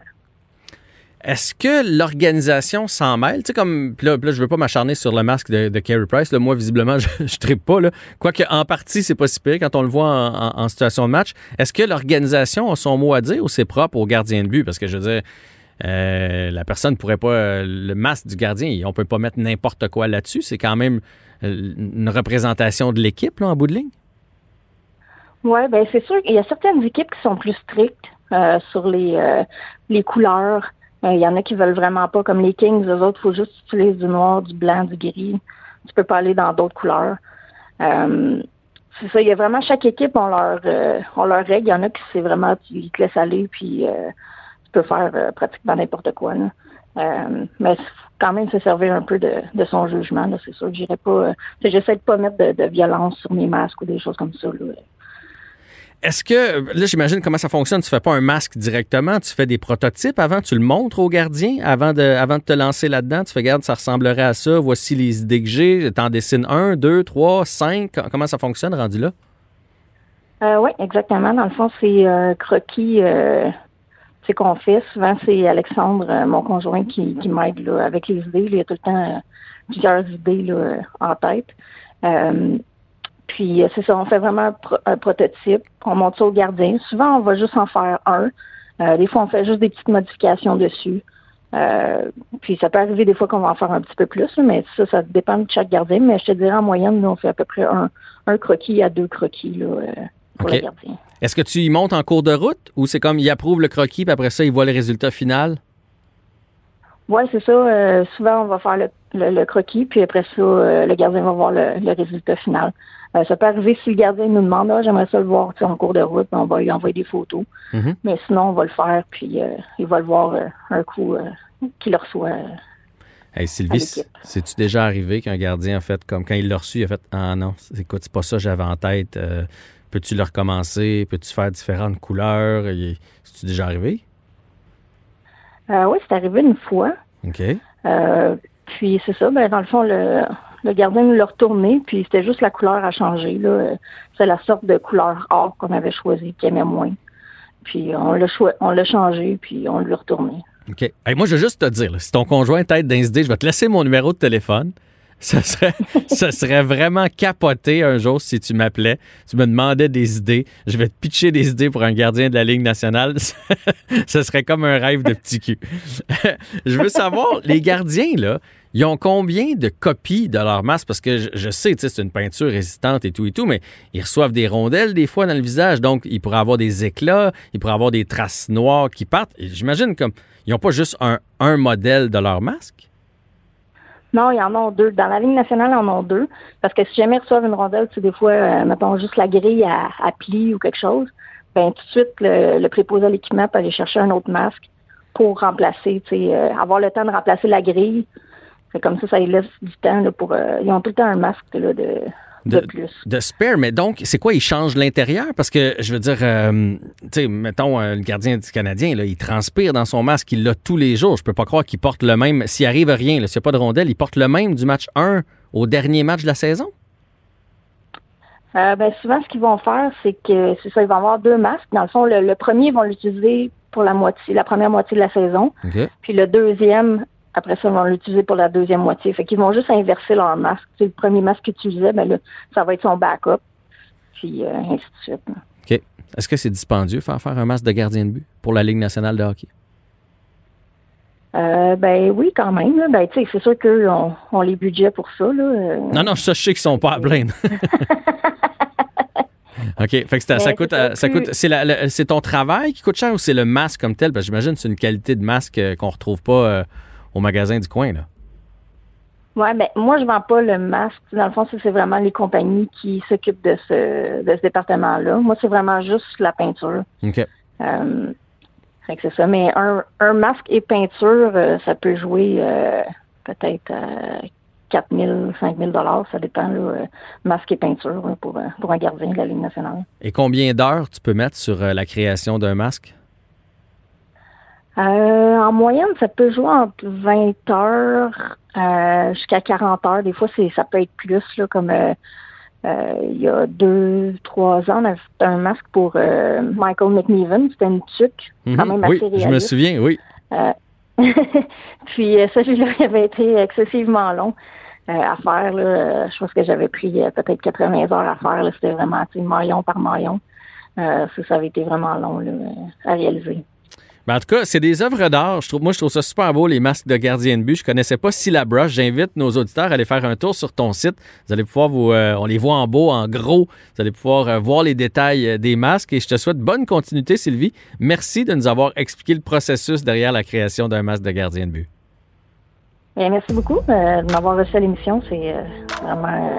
[SPEAKER 3] Est-ce que l'organisation s'en mêle? Tu sais, comme, là, là, je veux pas m'acharner sur le masque de, de Carey Price. Moi, visiblement, <laughs> je, ne tripe pas. Là. Quoique, en partie, c'est pas si pire quand on le voit en, situation de match. Est-ce que l'organisation a son mot à dire ou c'est propre au gardien de but? Parce que, je veux dire, euh, la personne ne pourrait pas... le masque du gardien, on peut pas mettre n'importe quoi là-dessus. C'est quand même euh, une représentation de l'équipe, en bout de ligne?
[SPEAKER 7] Oui, ben c'est sûr qu'il y a certaines équipes qui sont plus strictes euh, sur les, les couleurs. Il y en a qui veulent vraiment pas, comme les Kings, eux autres, il faut juste utiliser du noir, du blanc, du gris. Tu peux pas aller dans d'autres couleurs. C'est ça, il y a vraiment chaque équipe ont leur ont leur règle. Il y en a qui c'est vraiment tu te laisses aller puis tu peux faire pratiquement n'importe quoi. mais quand même se servir un peu de, son jugement. C'est sûr j'irai pas. J'essaie de pas mettre de, violence sur mes masques ou des choses comme ça.
[SPEAKER 3] Est-ce que, là, j'imagine comment ça fonctionne. Tu fais pas un masque directement, tu fais des prototypes avant, tu le montres au gardien avant de, avant de te lancer là-dedans. Tu fais, regarde, ça ressemblerait à ça, voici les idées que j'ai. Tu en dessines un, deux, trois, cinq. Comment ça fonctionne rendu là?
[SPEAKER 7] Euh, oui, exactement. Dans le fond, c'est euh, croquis euh, c'est qu'on fait. Souvent, c'est Alexandre, euh, mon conjoint, qui, qui m'aide avec les idées. Il y a tout le temps plusieurs idées là, en tête. Puis euh, c'est ça, on fait vraiment un, prototype, on monte ça au gardien. Souvent, on va juste en faire un. Euh, des fois, on fait juste des petites modifications dessus. Euh, puis ça peut arriver des fois qu'on va en faire un petit peu plus, mais ça, ça dépend de chaque gardien. Mais je te dirais en moyenne, nous, on fait à peu près un, un croquis à deux croquis là, pour.
[SPEAKER 3] Est-ce que tu y montes en cours de route ou c'est comme il approuve le croquis puis après ça, il voit le résultat final?
[SPEAKER 7] Oui, c'est ça. souvent, on va faire le, croquis, puis après ça, le gardien va voir le résultat final. Euh, ça peut arriver si le gardien nous demande, ah, j'aimerais ça le voir en cours de route, on va lui envoyer des photos. Mm-hmm. Mais sinon, on va le faire, puis euh, il va le voir euh, un coup qu'il le reçoit.
[SPEAKER 3] Hey Sylvie, c'est-tu déjà arrivé qu'un gardien, en fait, comme quand il l'a reçu, il a fait Ah non, écoute, c'est pas ça que j'avais en tête. Peux-tu le recommencer? Peux-tu faire différentes couleurs? C'est-tu déjà arrivé?
[SPEAKER 7] oui, c'est arrivé une fois.
[SPEAKER 3] OK.
[SPEAKER 7] puis c'est ça, ben, dans le fond, le, le gardien nous l'a retourné, puis c'était juste la couleur à changer. C'est la sorte de couleur or qu'on avait choisi, qu'il aimait moins. Puis on l'a, on l'a changé, puis on l'a retourné.
[SPEAKER 3] OK. moi, je veux juste te dire, si ton conjoint tête d'incidé, je vais te laisser mon numéro de téléphone. Ça serait, <laughs> serait vraiment capoté un jour si tu m'appelais, tu me demandais des idées. Je vais te pitcher des idées pour un gardien de la Ligue nationale. <laughs> ça serait comme un rêve de petit cul. <laughs> je veux savoir, les gardiens, là, ils ont combien de copies de leur masque? Parce que je, sais, c'est une peinture résistante et tout et tout, mais ils reçoivent des rondelles des fois dans le visage. Donc, ils pourraient avoir des éclats, ils pourraient avoir des traces noires qui partent. J'imagine comme ils n'ont pas juste un, un modèle de leur masque?
[SPEAKER 7] Non, il y en a deux. Dans la ligne nationale, ils en ont deux. Parce que si jamais ils reçoivent une rondelle, c'est des fois, euh, mettons juste la grille à, à pli ou quelque chose, ben tout de suite, le, préposé à l'équipement peut aller chercher un autre masque pour remplacer, tu sais, euh, avoir le temps de remplacer la grille, comme ça, ça les laisse du temps pour. Euh, ils ont tout le temps un masque de, de, plus.
[SPEAKER 3] De spare, mais donc, c'est quoi? Ils changent l'intérieur? Parce que, je veux dire, euh, tu sais, mettons, euh, le gardien du Canadien, là, il transpire dans son masque, il l'a tous les jours. Je peux pas croire qu'il porte le même. S'il arrive rien, s'il n'y a pas de rondelle, il porte le même du match 1 au dernier match de la saison?
[SPEAKER 7] ben, souvent, ce qu'ils vont faire, c'est que c'est ça, ils vont avoir deux masques. Dans le fond, le, premier, ils vont l'utiliser pour la moitié, la première moitié de la saison. Puis le deuxième, après ça, ils vont l'utiliser pour la deuxième moitié. Fait qu'ils vont juste inverser leur masque. C'est le premier masque qu'ils utilisaient, ben là, ça va être son backup. Puis euh, ainsi de suite.
[SPEAKER 3] OK. Est-ce que c'est dispendieux faire faire un masque de gardien de but pour la Ligue nationale de hockey?
[SPEAKER 7] Euh, ben oui, quand même. Ben, c'est sûr qu'eux ont, les budgets pour ça. Là. Euh.
[SPEAKER 3] Non, non, ça, je sais qu'ils sont pas à plaindre. <laughs> OK. Fait que ça, coûte. Ça coûte c'est, ton travail qui coûte cher ou c'est le masque comme tel? Parce que j'imagine que c'est une qualité de masque qu'on retrouve pas au magasin du coin, là.
[SPEAKER 7] Oui, mais ben, moi, je vends pas le masque. Dans le fond, c'est vraiment les compagnies qui s'occupent de ce, de ce département-là. Moi, c'est vraiment juste la peinture.
[SPEAKER 3] OK.
[SPEAKER 7] Euh, c'est ça. Mais un, un, masque et peinture, euh, ça peut jouer euh, peut-être 4 000, 5 000 Ça dépend, là, masque et peinture pour, pour un gardien de la Ligue nationale.
[SPEAKER 3] Et combien d'heures tu peux mettre sur la création d'un masque?
[SPEAKER 7] Euh, en moyenne, ça peut jouer entre 20 heures euh, jusqu'à 40 heures. Des fois, c'est ça peut être plus, là, comme euh, euh, il y a deux, trois ans, on avait fait un masque pour euh, Michael McNeven. C'était une tuque, quand
[SPEAKER 3] Mhm.
[SPEAKER 7] même
[SPEAKER 3] Oui,
[SPEAKER 7] assez réaliste.
[SPEAKER 3] je me souviens, oui.
[SPEAKER 7] Euh, <laughs> puis euh, celui-là, il avait été excessivement long euh, à faire. Là. Je pense que j'avais pris euh, peut-être 80 heures à faire. C'était vraiment maillon par maillon. Euh, ça, ça avait été vraiment long là, à réaliser.
[SPEAKER 3] Ben, en tout cas, c'est des œuvres d'art. Je trouve, moi, je trouve ça super beau, les masques de gardien de but. Je connaissais pas Syllabrush. J'invite nos auditeurs à aller faire un tour sur ton site. Vous allez pouvoir vous, euh, on les voit en beau, en gros. Vous allez pouvoir euh, voir les détails euh, des masques. Et je te souhaite bonne continuité, Sylvie. Merci de nous avoir expliqué le processus derrière la création d'un masque de gardien de but.
[SPEAKER 7] Bien, merci beaucoup de m'avoir reçu à l'émission. C'est vraiment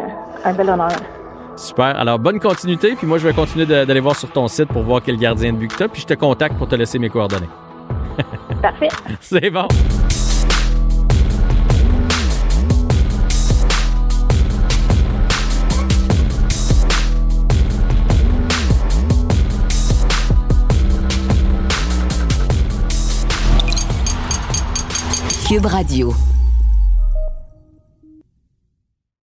[SPEAKER 7] un bel honneur.
[SPEAKER 3] Super. Alors, bonne continuité. Puis moi, je vais continuer de- d'aller voir sur ton site pour voir quel gardien de but que tu Puis je te contacte pour te laisser mes coordonnées. <laughs>
[SPEAKER 7] Parfait.
[SPEAKER 3] C'est bon.
[SPEAKER 1] Cube Radio.